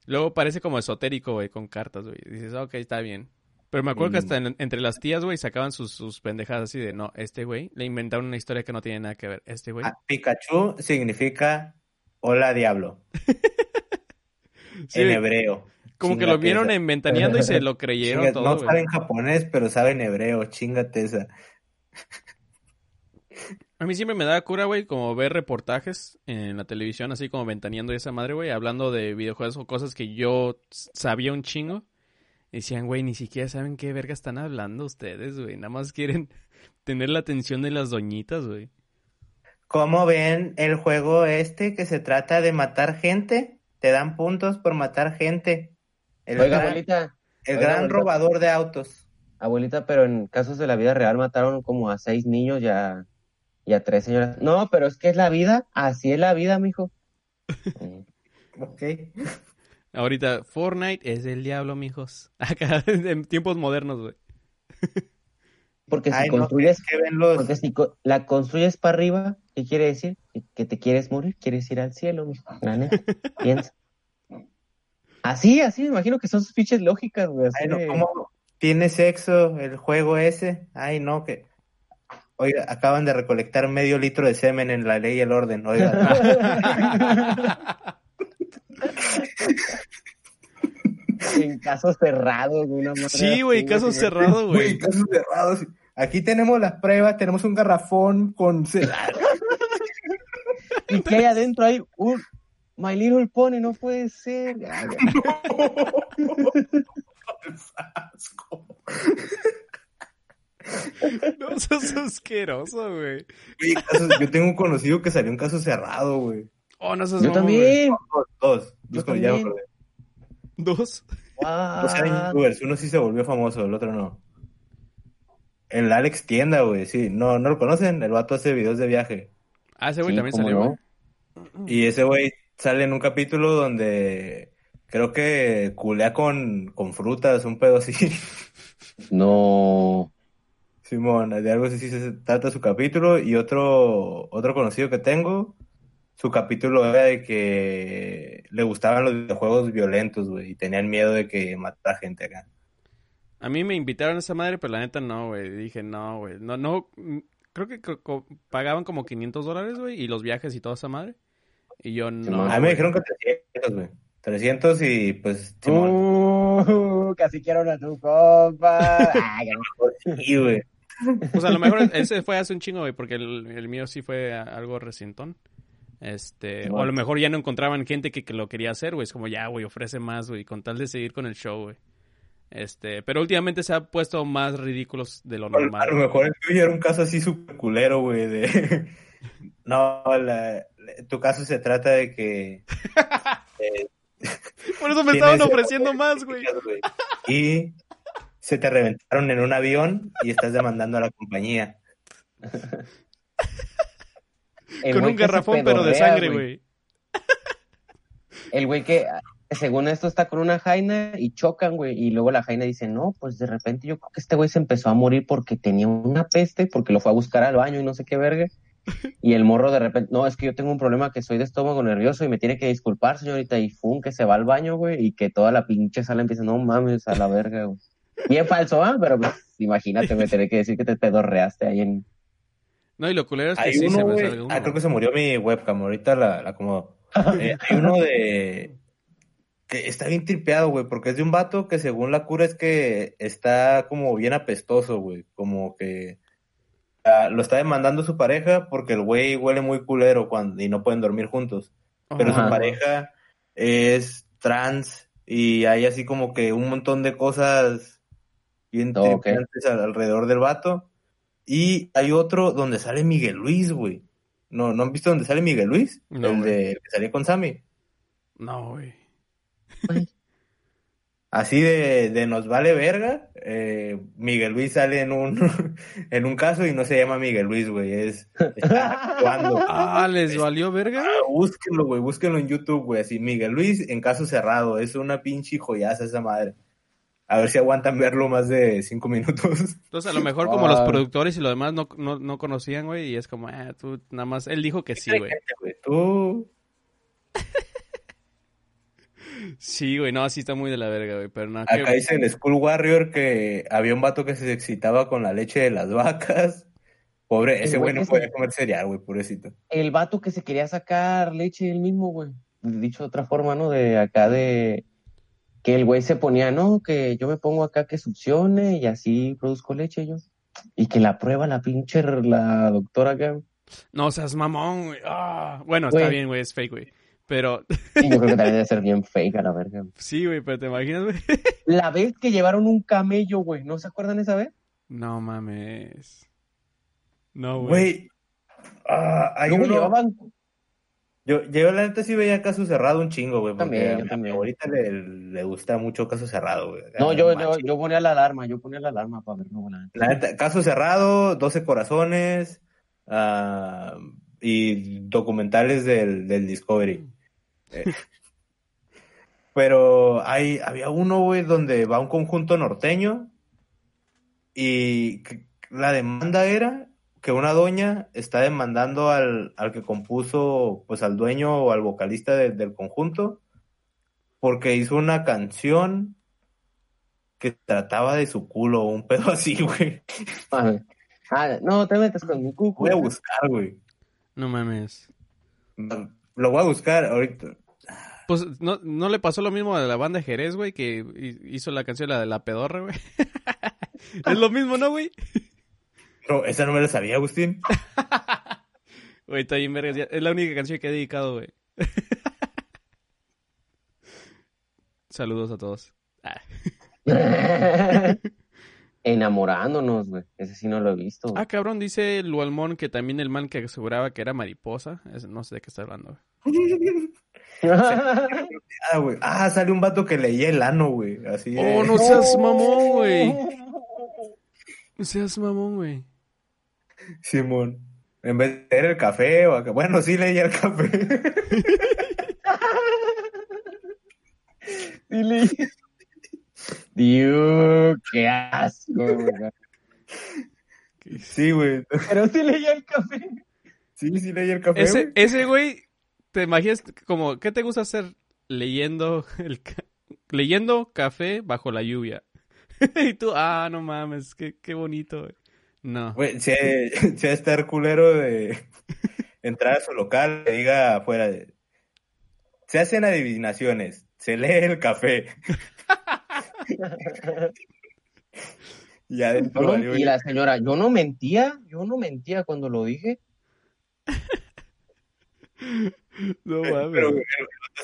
Luego parece como esotérico, güey, con cartas, güey. Dices, ok, está bien. Pero me acuerdo que Mm. hasta en- entre las tías, güey, sacaban sus, sus pendejadas así de, no, este güey, le inventaron una historia que no tiene nada que ver. Este güey. Ah, Pikachu significa Hola, diablo. Sí, en hebreo. Como que lo vieron esa. inventaneando y se lo creyeron todo, no saben japonés, pero saben hebreo. Chingate esa. A mí siempre me da cura, güey, como ver reportajes en la televisión, así como ventaneando esa madre, güey, hablando de videojuegos o cosas que yo sabía un chingo. Y decían, güey, ni siquiera saben qué verga están hablando ustedes, güey. Nada más quieren tener la atención de las doñitas, güey. ¿Cómo ven el juego este que se trata de matar gente? Te dan puntos por matar gente. El Oiga, gran, abuelita, el oiga, gran abuelita. robador de autos. abuelita, pero en casos de la vida real mataron como a seis niños y a, y a tres señoras. No, pero es que es la vida, así es la vida, mijo. Ok. Ahorita, Fortnite es el diablo, mijos. Acá, en tiempos modernos, güey. Porque si Ay, no, construyes, que ven los... porque si co- la construyes para arriba, ¿qué quiere decir? Que, que te quieres morir, quieres ir al cielo, mijo. La neta, piensa. Así, así, me imagino que son sus pinches lógicas, güey. así Ay, no, de- ¿cómo tiene sexo el juego ese? Ay, no, que... Oiga, acaban de recolectar medio litro de semen en la ley y el orden. Oiga, en casos cerrados, madre Sí, güey, así, caso güey. cerrado, güey, güey. casos cerrados. Aquí tenemos las pruebas, tenemos un garrafón con... Y que hay adentro hay un My Little Pony, no puede ser. Asco. No sos asqueroso, güey. Yo tengo un conocido que salió un caso cerrado, güey. Oh, no sos Yo mamón, también. Dos, dos. Yo Dos, ya. Dos. Dos eran youtubers, uno sí se volvió famoso, el otro no. El Alex Tienda, güey, sí. No, ¿no lo conocen? El vato hace videos de viaje. Ah, ese güey Sí, también salió, no. Y ese güey sale en un capítulo donde creo que culea con, con frutas, un pedo así. No. Simón, de algo así se trata su capítulo. Y otro, otro conocido que tengo, su capítulo era de que le gustaban los videojuegos violentos, güey, y tenían miedo de que matara gente acá. A mí me invitaron a esa madre, pero la neta no, güey. Dije, no, güey. No, no. mm, Creo que co- pagaban como 500 dólares, güey, y los viajes y toda esa madre. Y yo no. A mí me dijeron que 300, güey. 300 y pues. Uh, casi quiero a tu compa. Ay, Sí, güey. Pues a lo mejor ese fue hace un chingo, güey, porque el, el mío sí fue a- algo recientón. Este, o a lo mejor ya no encontraban gente que, que lo quería hacer, güey. Es como, ya, güey, ofrece más, güey, con tal de seguir con el show, güey. Este, pero últimamente se ha puesto más ridículos de lo A lo- a normal. lo mejor el tuyo era un caso así súper culero, güey, de... No, la- la- tu caso se trata de que... eh, Por eso me estaban ofreciendo más, güey. Y se te reventaron en un avión y estás demandando a la compañía. el Con un garrafón, pero de sangre, güey. El güey que, según esto, está con una jaina y chocan, güey. Y luego la jaina dice, no, pues de repente yo creo que este güey se empezó a morir porque tenía una peste, porque lo fue a buscar al baño y no sé qué verga. Y el morro de repente, no, es que yo tengo un problema que soy de estómago nervioso y me tiene que disculpar, señorita. Y fum, que se va al baño, güey, y que toda la pinche sala empieza, no mames, a la verga, güey. Bien falso, ¿ah? Pero pues, imagínate, me tenés que decir que te pedorreaste ahí en... No, y lo culero es que Hay sí uno, se me güey. salga uno. Ah, creo que se murió mi webcam. Ahorita la, la acomodo. Eh, hay uno de. que está bien tripeado, güey, porque es de un vato que según la cura es que está como bien apestoso, güey. Como que. Lo está demandando su pareja porque el güey huele muy culero cuando, y no pueden dormir juntos. Pero Ajá. su pareja es trans y hay así como que un montón de cosas bien Oh, alrededor del vato. Y hay otro donde sale Miguel Luis, güey. ¿No, ¿No han visto donde sale Miguel Luis? No, el, de, el que salía con Sammy. No, güey. Así de, de nos vale verga. eh, Miguel Luis sale en un, en un caso y no se llama Miguel Luis, güey. Es, está actuando. Ah, ¿les valió verga? Ah, búsquenlo, güey, búsquenlo en YouTube, güey, así, Miguel Luis en caso cerrado, es una pinche joyaza esa madre. A ver si aguantan verlo más de cinco minutos. Entonces, a lo mejor como los Ah. productores y lo demás no, no, no conocían, güey, y es como, ah, tú nada más, él dijo que sí, güey. Güey, Tú, Sí, güey, no, sí está muy de la verga, güey, pero no, que- acá dice en School Warrior que había un vato que se excitaba con la leche de las vacas. Pobre, El ese güey no se- podía comer cereal, güey, pobrecito. El vato que se quería sacar leche él mismo, güey. Dicho de otra forma, ¿no? De acá de... Que el güey se ponía, no, que yo me pongo acá que succione y así produzco leche yo. Y que la prueba la pinche, la doctora acá. No seas mamón, güey. Ah, bueno, está bien, güey, es fake, güey. Pero, Y yo creo que también debe ser bien fake a la verga. sí, güey, pero te imaginas, güey. La vez que llevaron un camello, güey, ¿no se acuerdan esa vez? No mames. No, güey. Güey, ah, uno... llevaban... Yo, yo la neta sí veía Caso Cerrado un chingo, güey, porque También, yo también. abuelita le, le gusta mucho Caso Cerrado, güey. No, yo, yo, yo ponía la alarma, yo ponía la alarma para ver, no, la neta. La neta, Caso Cerrado, 12 Corazones ah, y documentales del, del Discovery. Eh, Pero hay, había uno, güey, donde va un conjunto norteño y la demanda era que una doña está demandando al, al que compuso, pues al dueño o al vocalista de- del conjunto, porque hizo una canción que trataba de su culo o un pedo así, güey. Ah, ah, no, te metes con mi cucu. Voy a buscar, güey. No mames. Lo voy a buscar ahorita. Pues no, no le pasó lo mismo a la banda Jerez, güey, que hi- hizo la canción la de la pedorra, güey. es lo mismo, ¿no, güey? No, esa no me la sabía, Agustín. Güey, está bien vergas. Es la única canción que he dedicado, güey. Saludos a todos. Ah. Enamorándonos, güey. Ese sí no lo he visto. Ah, cabrón, dice Lualmón que también el man que aseguraba que era mariposa. Ese- no sé de qué está hablando. güey. Ah, güey. Ah, sale un vato que leía el ano, güey. Así Oh, no seas mamón, güey. No seas mamón, güey. Simón. En vez de leer el café o acá. Bueno, sí leía el café. Dile. Dios, qué asco, güey. Sí, güey. Pero sí leía el café. Sí, sí leía el café. Ese, güey. ese güey, te imaginas como, ¿qué te gusta hacer leyendo el ca- leyendo café bajo la lluvia? y tú, ah, no mames, qué, qué bonito, güey. No. Güey, si estar culero de entrar a su local, que diga afuera de... Se hacen adivinaciones, se lee el café. Y adentro Yo no- valió- y la señora, yo no mentía, yo no mentía cuando lo dije. No Pero, mames.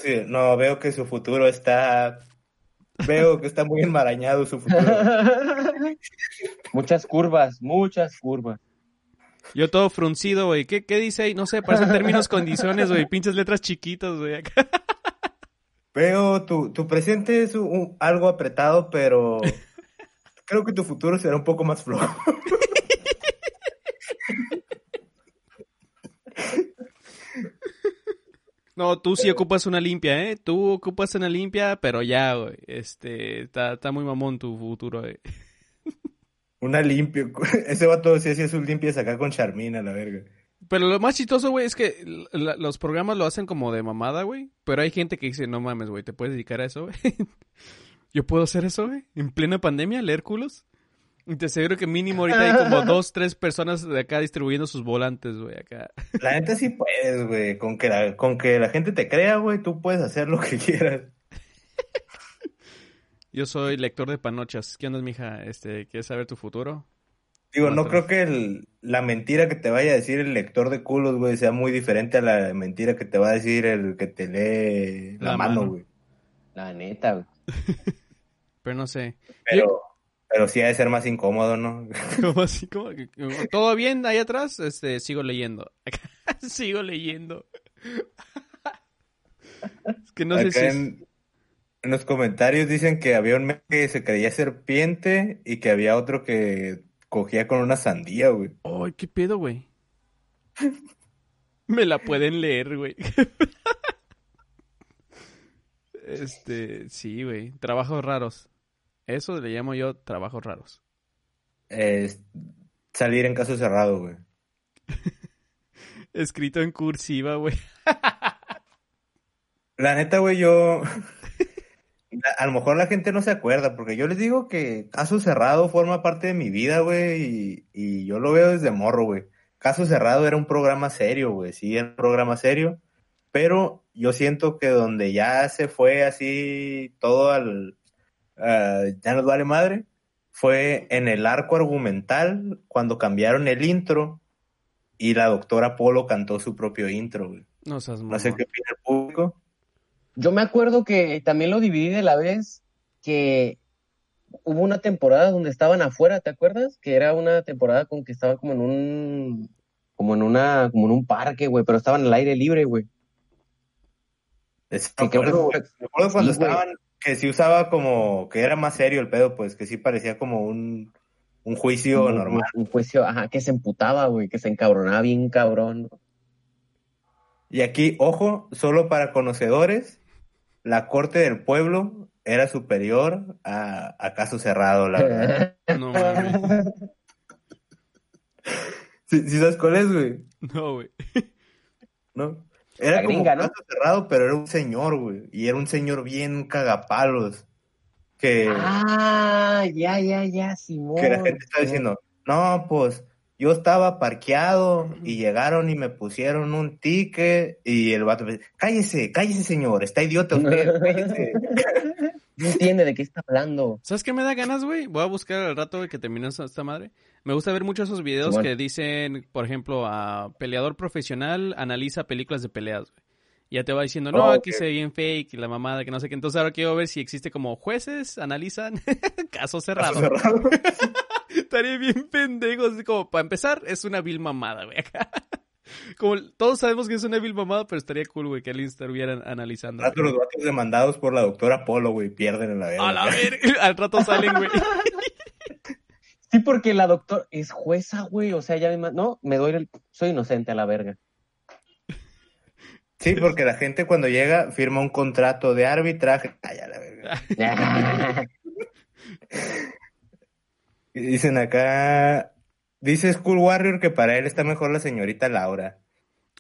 pero, no, veo que su futuro está... Veo que está muy enmarañado su futuro. muchas curvas, muchas curvas. Yo todo fruncido, güey. ¿Qué, ¿Qué dice ahí? No sé, parecen términos, condiciones, güey. Pinches letras chiquitas, güey. Veo tu, tu presente es un- un- algo apretado, pero creo que tu futuro será un poco más flojo. No, tú sí ocupas una limpia, ¿eh? Tú ocupas una limpia, pero ya, güey. Este, está, está muy mamón tu futuro, güey. Una limpia. Ese vato sí hacía sus limpias acá con Charmina, la verga. Pero lo más chistoso, güey, es que la- los programas lo hacen como de mamada, güey. Pero hay gente que dice, no mames, güey, ¿te puedes dedicar a eso, güey? ¿Yo puedo hacer eso, güey? ¿En plena pandemia? ¿Leer culos? Y te aseguro que mínimo ahorita hay como dos, tres personas de acá distribuyendo sus volantes, güey, acá. La neta sí puedes, güey. Con que la, con que la gente te crea, güey, tú puedes hacer lo que quieras. Yo soy lector de panochas. ¿Qué onda, mija? Este, ¿quieres saber tu futuro? Digo, no creo que el- la mentira que te vaya a decir el lector de culos, güey, sea muy diferente a la mentira que te va a decir el que te lee la, La mano, mano. güey. La neta, güey. Pero no sé. Pero, pero sí ha de ser más incómodo, ¿no? ¿Cómo así? ¿Todo bien ahí atrás? Este, sigo leyendo. sigo leyendo. es que no sé Acá si... es- en, en los comentarios dicen que había un que se creía serpiente y que había otro que cogía con una sandía, güey. Ay, ¿qué pedo, güey? Me la pueden leer, güey. este, sí, güey. Trabajos raros. Eso le llamo yo trabajos raros. Es salir en caso cerrado, güey. Escrito en cursiva, güey. La neta, güey, yo... A lo mejor la gente no se acuerda, porque yo les digo que caso cerrado forma parte de mi vida, güey, y, y yo lo veo desde morro, güey. Caso Cerrado era un programa serio, güey, sí, era un programa serio, pero yo siento que donde ya se fue así todo al... ah, ya nos vale madre, fue en el arco argumental cuando cambiaron el intro y la doctora Polo cantó su propio intro, güey. No seas No sé qué opina el público. Yo me acuerdo que también lo dividí de la vez que hubo una temporada donde estaban afuera, ¿te acuerdas? Que era una temporada con que estaban como en un, como en una, como en un parque, güey, pero estaban al aire libre, güey. Es- Que me que acuerdo, güey, me acuerdo cuando sí, güey. estaban, que sí usaba como, que era más serio el pedo, pues, que sí parecía como un, un juicio Un- normal. Un, juicio, ajá, que se emputaba, güey, que se encabronaba bien cabrón. Y aquí, ojo, solo para conocedores, la corte del pueblo era superior a, a caso cerrado, la verdad. No mames. ¿Sí, sí sabes cuál es, güey? No, güey. ¿No? Era como gringa, ¿no? caso cerrado, pero era un señor, güey. Y era un señor bien cagapalos. Que, Ah, ya, ya, ya, Simón. que la gente está diciendo, no, pues yo estaba parqueado y llegaron y me pusieron un ticket y el vato me dice, cállese, cállese señor, está idiota usted, cállese. No entiende de qué está hablando. ¿Sabes qué me da ganas, güey? Voy a buscar al rato, que termine esta madre. Me gusta ver muchos esos videos que dicen, por ejemplo, a peleador profesional analiza películas de peleas, güey. Y Ya te va diciendo, no, Oh, aquí se ve bien fake y la mamada, que no sé qué. Entonces ahora quiero ver si existe como jueces analizan caso cerrado. Caso cerrado. Estaría bien pendejo, así como, para empezar, es una vil mamada, güey. acá. Como todos sabemos que es una vil mamada, pero estaría cool, güey, que alguien estuviera analizando. Al rato güey. los vatos demandados por la doctora Polo, güey, pierden en la verga. A la verga, al rato salen, güey. Sí, porque la doctora es jueza, güey. O sea, ya me no, me doy el. Soy inocente a la verga. Sí, porque la gente cuando llega firma un contrato de arbitraje. Ay, a la verga. Dicen acá, dice School Warrior que para él está mejor la señorita Laura.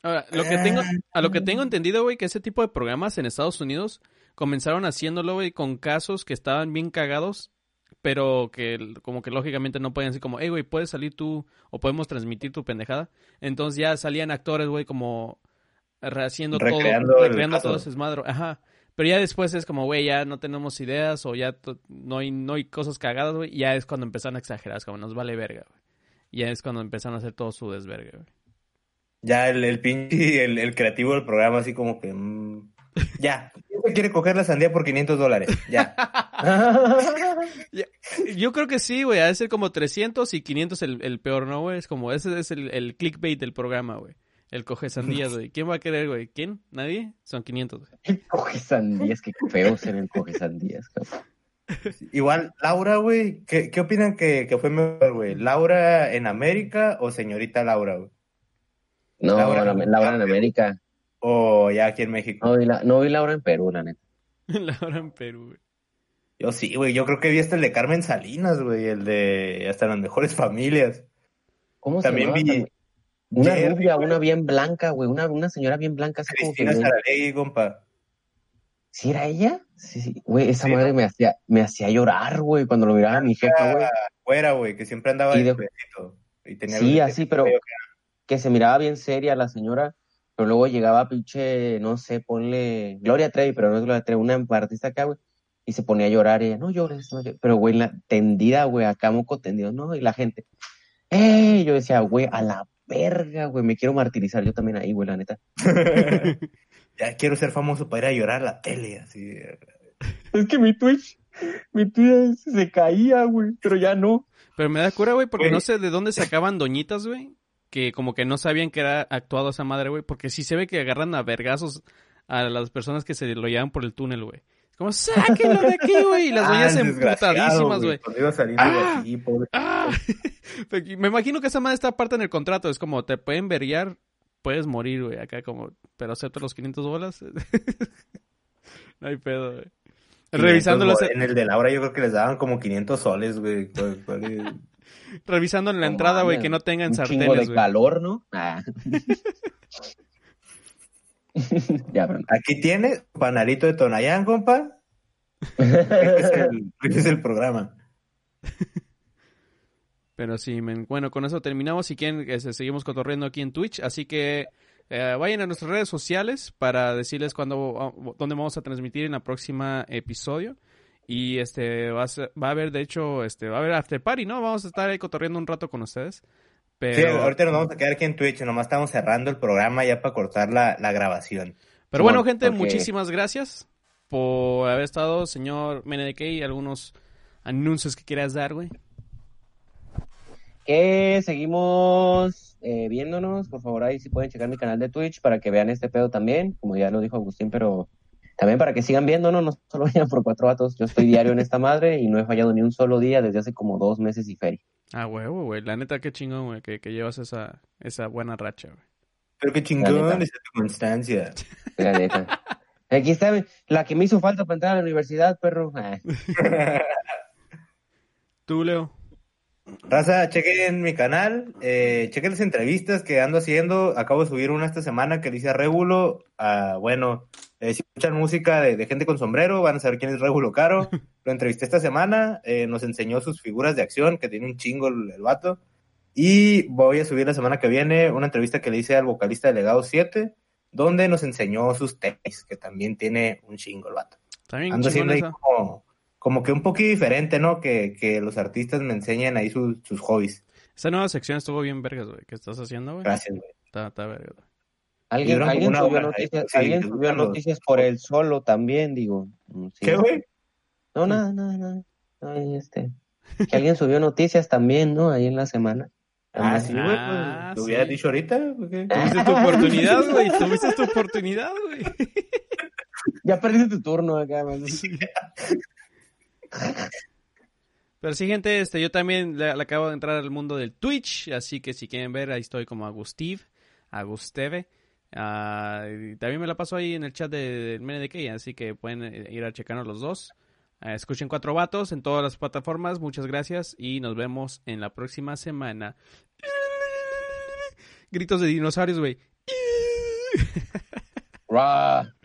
Ahora, lo que tengo, a lo que tengo entendido, güey, que ese tipo de programas en Estados Unidos comenzaron haciéndolo, güey, con casos que estaban bien cagados, pero que como que lógicamente no podían decir como, hey, güey, puedes salir tú o podemos transmitir tu pendejada. Entonces ya salían actores, güey, como haciendo Recreando todo, recreando todo ese desmadre. Ajá. Pero ya después es como, güey, ya no tenemos ideas o ya no hay, no hay cosas cagadas, güey. Ya es cuando empezaron a exagerar, es como nos vale verga, güey. Ya es cuando empezaron a hacer todo su desverga, güey. Ya el, el pinche, el, el creativo del programa así como que, mm, ya, ¿quién quiere coger la sandía por 500 dólares? Ya. Yo creo que sí, güey. Ha de ser como 300 y 500 el, el peor, ¿no, güey? Es como, ese es el, el clickbait del programa, güey. El coge sandías, güey. ¿Quién va a querer, güey? ¿Quién? ¿Nadie? Son 500, güey. El coge sandías, qué feo ser el coge sandías, cabrón. Igual, Laura, güey, ¿qué, qué opinan que, que fue mejor, güey? ¿Laura en América o señorita Laura, güey? No, Laura. la, Laura en América. O ya aquí en México. No vi, la, no vi Laura en Perú, la neta. La hora en Perú, güey. Yo sí, güey, yo creo que vi hasta el de Carmen Salinas, güey, el de hasta las mejores familias. ¿Cómo También se vi llamaba? Una rubia, güey. una bien blanca, güey. Una, una señora bien blanca, así como que. Saralegui, compa. ¿Sí era ella? Sí, sí. Güey, esa Sí, madre ¿no? me hacía, me hacía llorar, güey, cuando lo miraba a mi jefa, güey. Fuera, güey, que siempre andaba Y de-. Y tenía Sí, así, pero-. Que se miraba bien seria la señora, pero luego llegaba pinche, no sé, ponle Gloria Trevi, pero no es Gloria Trevi, una artista acá, güey, y se ponía a llorar y ella, no llores, no llores. Pero, güey, la tendida, güey, acá moco tendido, no, y la gente, ¡eh! Yo decía, güey, a la verga, güey, me quiero martirizar yo también ahí, güey, la neta. ya quiero ser famoso para ir a llorar a la tele, así. Es que mi Twitch, mi Twitch se caía, güey, pero ya no. Pero me da cura, güey, porque Güey. no sé de dónde sacaban doñitas, güey. Que como que no sabían que era actuado esa madre, güey. Porque sí se ve que agarran a vergazos a las personas que se lo llevan por el túnel, güey. Como, sáquenlo de aquí, güey. Y las doñas Ah, el desgraciado, emputadísimas, güey. Ah. ¡Ah! Me imagino que esa madre está aparte en el contrato. Es como, te pueden verguiar, puedes morir, güey. Acá como, pero acepta los 500 bolas. no hay pedo, güey. Revisando, las, En el de Laura yo creo que les daban como 500 soles, güey. Por- por- revisando en la entrada, güey, que no tengan Un de sartenes, güey. calor, ¿no? Ah. ya, Aquí tienes panalito de Tonayán, compa. Este es el, este es el programa. Pero sí, men. bueno, con eso terminamos. Si quieren, este, seguimos cotorreando aquí en Twitch. Así que eh, vayan a nuestras redes sociales para decirles cuándo, dónde vamos a transmitir en la próxima episodio. Y este va a, ser- va a haber, de hecho, este va a haber after party, ¿no? Vamos a estar ahí cotorreando un rato con ustedes. Pero, Sí, ahorita nos vamos a quedar aquí en Twitch, nomás estamos cerrando el programa ya para cortar la, la grabación. pero bueno, gente, porque- muchísimas gracias por haber estado, señor Menedekey. Algunos anuncios que quieras dar, güey. Que seguimos eh, viéndonos, por favor, ahí si pueden checar mi canal de Twitch para que vean este pedo también, como ya lo dijo Agustín, pero también para que sigan viéndonos, no solo vayan por cuatro vatos. Yo estoy diario en esta madre y no he fallado ni un solo día desde hace como dos meses y feria. Ah, huevo, güey. La neta, qué chingón, güey, que, que llevas esa, esa buena racha, güey. Pero qué chingón neta. es tu constancia. La neta. Aquí está la que me hizo falta para entrar a la universidad, perro. Ah. Tú, Leo. Raza, chequen mi canal, eh, chequen las entrevistas que ando haciendo. Acabo de subir una esta semana que le hice a Régulo. Ah, bueno, eh, si escuchan música de, de gente con sombrero, van a saber quién es Régulo Caro. Lo entrevisté esta semana, eh, nos enseñó sus figuras de acción, que tiene un chingo el, el vato. Y voy a subir la semana que viene una entrevista que le hice al vocalista de Legado 7, donde nos enseñó sus tenis, que también tiene un chingo el vato. También Ando haciendo ahí como, como que un poquito diferente, ¿no? Que, que los artistas me enseñen ahí sus, sus hobbies. Esa nueva sección estuvo bien vergas, güey. ¿Qué estás haciendo, güey? Gracias, güey. Está, está vergas, güey. Alguien, subió noticias, sí, alguien subió los- noticias por el solo también, digo. Mm, sí. ¿Qué, güey? No, nada, nada, nada. Ay, este. Que alguien subió noticias también, ¿no? Ahí en la semana. Ah, sí, güey. Ah, Pues, ¿Lo sí. hubieras dicho ahorita? Tuviste tu oportunidad, güey. Tuviste tu oportunidad, güey. Ya perdiste tu turno acá, man. Pero sí, gente, este, yo también le, acabo de entrar al mundo del Twitch, así que si quieren ver, ahí estoy como Agustiv, Agusteve. Ah, también me la paso ahí en el chat de- del MNDK, así que pueden eh, ir a checarnos los dos. Ah, escuchen Cuatro Vatos en todas las plataformas, muchas gracias y nos vemos en la próxima semana. Gritos de dinosaurios, güey.